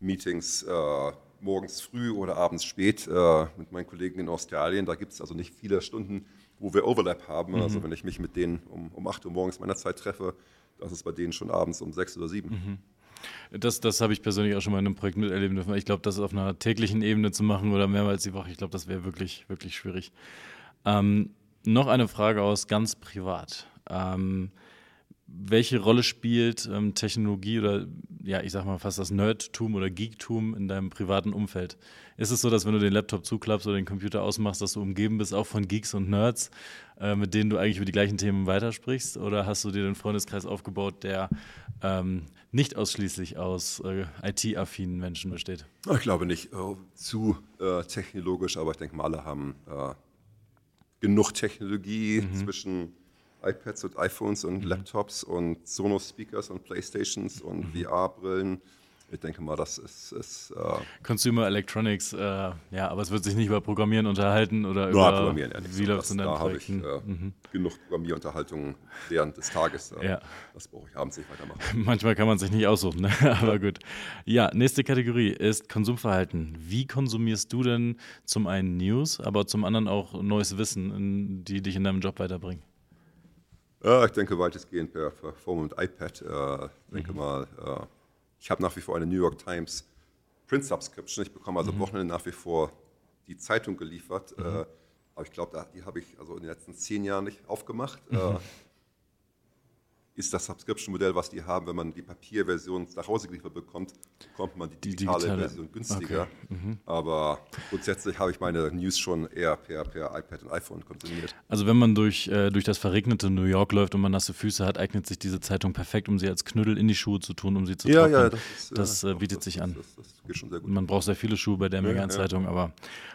Meetings äh, morgens früh oder abends spät äh, mit meinen Kollegen in Australien. Da gibt es also nicht viele Stunden, wo wir Overlap haben. Mhm. Also wenn ich mich mit denen um, um 8 Uhr morgens meiner Zeit treffe, das ist bei denen schon abends um 6 oder 7. Mhm. Das, das habe ich persönlich auch schon mal in einem Projekt miterleben dürfen. Ich glaube, das auf einer täglichen Ebene zu machen oder mehrmals die Woche, ich glaube, das wäre wirklich, wirklich schwierig. Ähm, noch eine Frage aus ganz privat. Ähm, welche Rolle spielt ähm, Technologie oder ja, ich sag mal fast das Nerdtum oder Geektum in deinem privaten Umfeld? Ist es so, dass wenn du den Laptop zuklappst oder den Computer ausmachst, dass du umgeben bist auch von Geeks und Nerds, äh, mit denen du eigentlich über die gleichen Themen weitersprichst? Oder hast du dir den Freundeskreis aufgebaut, der ähm, nicht ausschließlich aus äh, IT-affinen Menschen besteht? Ich glaube nicht äh, zu äh, technologisch, aber ich denke mal, alle haben äh, genug Technologie mhm. zwischen iPads und iPhones und mhm. Laptops und Sonos-Speakers und Playstations und mhm. VR-Brillen ich denke mal, das ist. ist äh Consumer Electronics, äh, ja, aber es wird sich nicht über Programmieren unterhalten oder ja, über. Programmieren, ja, wie läuft es in deinen Da habe ich äh, mhm. genug Programmierunterhaltungen während des Tages. Äh, ja. Das brauche ich abends nicht weitermachen. Manchmal kann man sich nicht aussuchen, ne? aber gut. Ja, nächste Kategorie ist Konsumverhalten. Wie konsumierst du denn zum einen News, aber zum anderen auch neues Wissen, die dich in deinem Job weiterbringen? Ja, ich denke weitestgehend per, Phone und iPad. Äh, ich denke mhm. mal äh, ich habe nach wie vor eine New York Times Print Subscription. Ich bekomme also mhm. Wochenende nach wie vor die Zeitung geliefert. Mhm. Äh, aber ich glaube, die habe ich also in den letzten zehn Jahren nicht aufgemacht. Mhm. Äh, ist das Subscription-Modell, was die haben, wenn man die Papierversion nach Hause geliefert bekommt, bekommt man die digitale, die digitale. Version günstiger. Okay. Mhm. Aber grundsätzlich habe ich meine News schon eher per, per iPad und iPhone konsumiert. Also wenn man durch, äh, durch das verregnete New York läuft und man nasse Füße hat, eignet sich diese Zeitung perfekt, um sie als Knüttel in die Schuhe zu tun, um sie zu ja, trocknen. Ja, das, ist, das äh, bietet das, sich an. Das, das, geht schon sehr gut. Man braucht sehr viele Schuhe bei der ja, Zeitung, ja. aber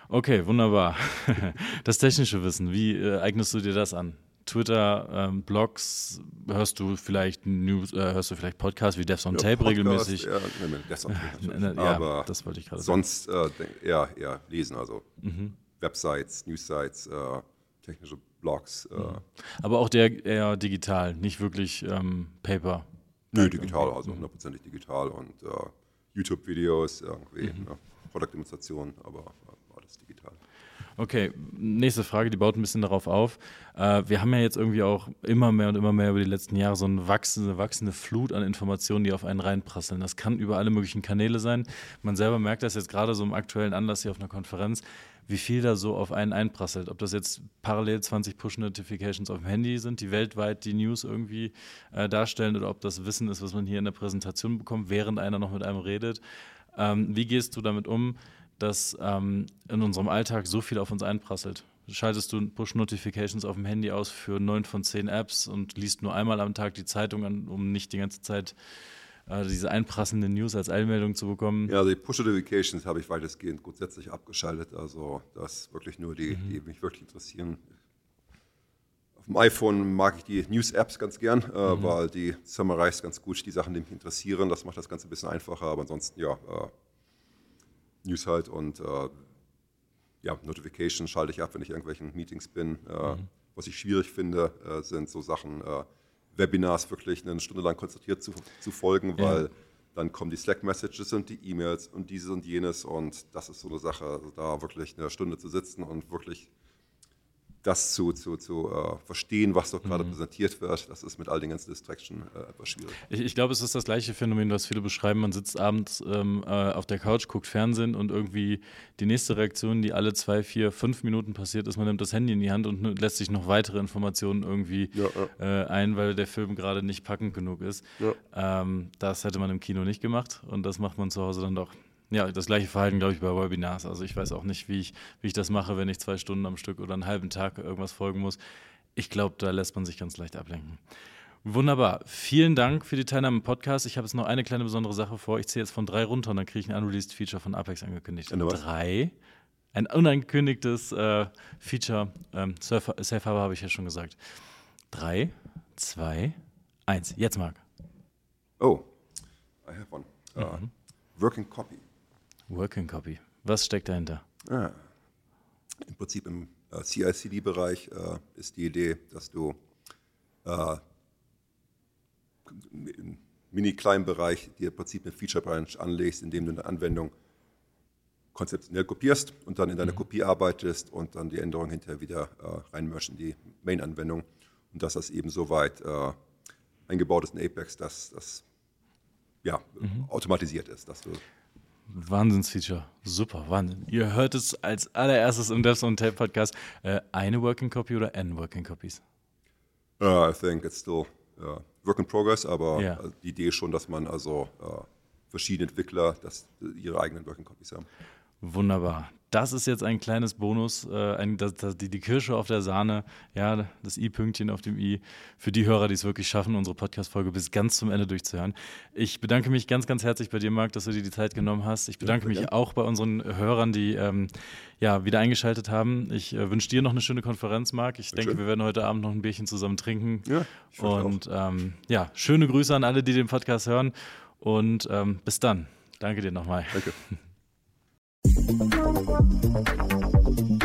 okay, wunderbar. das technische Wissen, wie äh, eignest du dir das an? Twitter, ähm, Blogs, hörst du vielleicht News, äh, hörst du vielleicht Podcasts wie Devs on ja, Tape Podcast, regelmäßig? Ja, nee, Devs on Tape ja, aber das wollte ich gerade sagen. Sonst äh, eher, eher lesen, also mhm. Websites, Newssites, äh, technische Blogs. Äh. Mhm. Aber auch der eher digital, nicht wirklich ähm, Paper. Nö, digital, also mhm. hundertprozentig digital und äh, YouTube-Videos, irgendwie, mhm. ne, Produktdemonstrationen, aber alles digital. Okay, nächste Frage, die baut ein bisschen darauf auf. Äh, wir haben ja jetzt irgendwie auch immer mehr und immer mehr über die letzten Jahre so eine wachsende, wachsende Flut an Informationen, die auf einen reinprasseln. Das kann über alle möglichen Kanäle sein. Man selber merkt das jetzt gerade so im aktuellen Anlass hier auf einer Konferenz, wie viel da so auf einen einprasselt. Ob das jetzt parallel 20 Push-Notifications auf dem Handy sind, die weltweit die News irgendwie äh, darstellen, oder ob das Wissen ist, was man hier in der Präsentation bekommt, während einer noch mit einem redet. Ähm, wie gehst du damit um? Dass ähm, in unserem Alltag so viel auf uns einprasselt. Schaltest du Push-Notifications auf dem Handy aus für neun von zehn Apps und liest nur einmal am Tag die Zeitung an, um nicht die ganze Zeit äh, diese einprassenden News als Eilmeldung zu bekommen? Ja, also die Push-Notifications habe ich weitestgehend grundsätzlich abgeschaltet. Also das wirklich nur die, mhm. die mich wirklich interessieren. Auf dem iPhone mag ich die News-Apps ganz gern, äh, mhm. weil die summarize ganz gut die Sachen, die mich interessieren. Das macht das Ganze ein bisschen einfacher, aber ansonsten ja. Äh, News halt und äh, ja, Notifications schalte ich ab, wenn ich in irgendwelchen Meetings bin. Äh, mhm. Was ich schwierig finde, äh, sind so Sachen, Webinars wirklich eine Stunde lang konzentriert zu, zu folgen, weil ja. dann kommen die Slack-Messages und die E-Mails und dieses und jenes und das ist so eine Sache, also da wirklich eine Stunde zu sitzen und wirklich das zu, zu, zu äh, verstehen, was dort gerade mhm. präsentiert wird, das ist mit all den ganzen Distraction äh, etwas schwierig. Ich, ich glaube, es ist das gleiche Phänomen, was viele beschreiben. Man sitzt abends ähm, äh, auf der Couch, guckt Fernsehen und irgendwie die nächste Reaktion, die alle zwei, vier, fünf Minuten passiert ist, man nimmt das Handy in die Hand und lässt sich noch weitere Informationen irgendwie ja, ja. Äh, ein, weil der Film gerade nicht packend genug ist. Ja. Ähm, das hätte man im Kino nicht gemacht und das macht man zu Hause dann doch. Ja, das gleiche Verhalten, glaube ich, bei Webinars. Also ich weiß auch nicht, wie ich, wie ich das mache, wenn ich zwei Stunden am Stück oder einen halben Tag irgendwas folgen muss. Ich glaube, da lässt man sich ganz leicht ablenken. Wunderbar. Vielen Dank für die Teilnahme im Podcast. Ich habe jetzt noch eine kleine besondere Sache vor. Ich ziehe jetzt von drei runter und dann kriege ich ein unreleased Feature von Apex angekündigt. Drei. Ein unangekündigtes äh, Feature. Ähm, Safe Harbor habe ich ja schon gesagt. Drei, zwei, eins. Jetzt, Marc. Oh, I have one. Uh, mhm. Working Copy. Working Copy. Was steckt dahinter? Ah. Im Prinzip im äh, CI-CD-Bereich äh, ist die Idee, dass du äh, im mini-kleinen Bereich dir im Prinzip eine Feature-Branch anlegst, indem du eine Anwendung konzeptionell kopierst und dann in deiner mhm. Kopie arbeitest und dann die Änderung hinterher wieder äh, reinmörscht in die Main-Anwendung. Und dass das eben so weit äh, eingebaut ist in Apex, dass das ja, mhm. automatisiert ist, dass du Wahnsinnsfeature. Super, Wahnsinn. Ihr hört es als allererstes im Devs on Tape Podcast. Äh, eine Working Copy oder N Working Copies? Uh, I think it's still uh, work in progress, aber yeah. die Idee ist schon, dass man also uh, verschiedene Entwickler dass, ihre eigenen Working Copies haben. Wunderbar. Das ist jetzt ein kleines Bonus, äh, ein, das, das, die, die Kirsche auf der Sahne, ja, das i-Pünktchen auf dem i, für die Hörer, die es wirklich schaffen, unsere Podcast-Folge bis ganz zum Ende durchzuhören. Ich bedanke mich ganz, ganz herzlich bei dir, Marc, dass du dir die Zeit genommen hast. Ich bedanke mich auch bei unseren Hörern, die ähm, ja, wieder eingeschaltet haben. Ich äh, wünsche dir noch eine schöne Konferenz, Marc. Ich denke, schön. wir werden heute Abend noch ein Bierchen zusammen trinken. Ja, Und ähm, ja, schöne Grüße an alle, die den Podcast hören. Und ähm, bis dann. Danke dir nochmal. Danke. Thank you.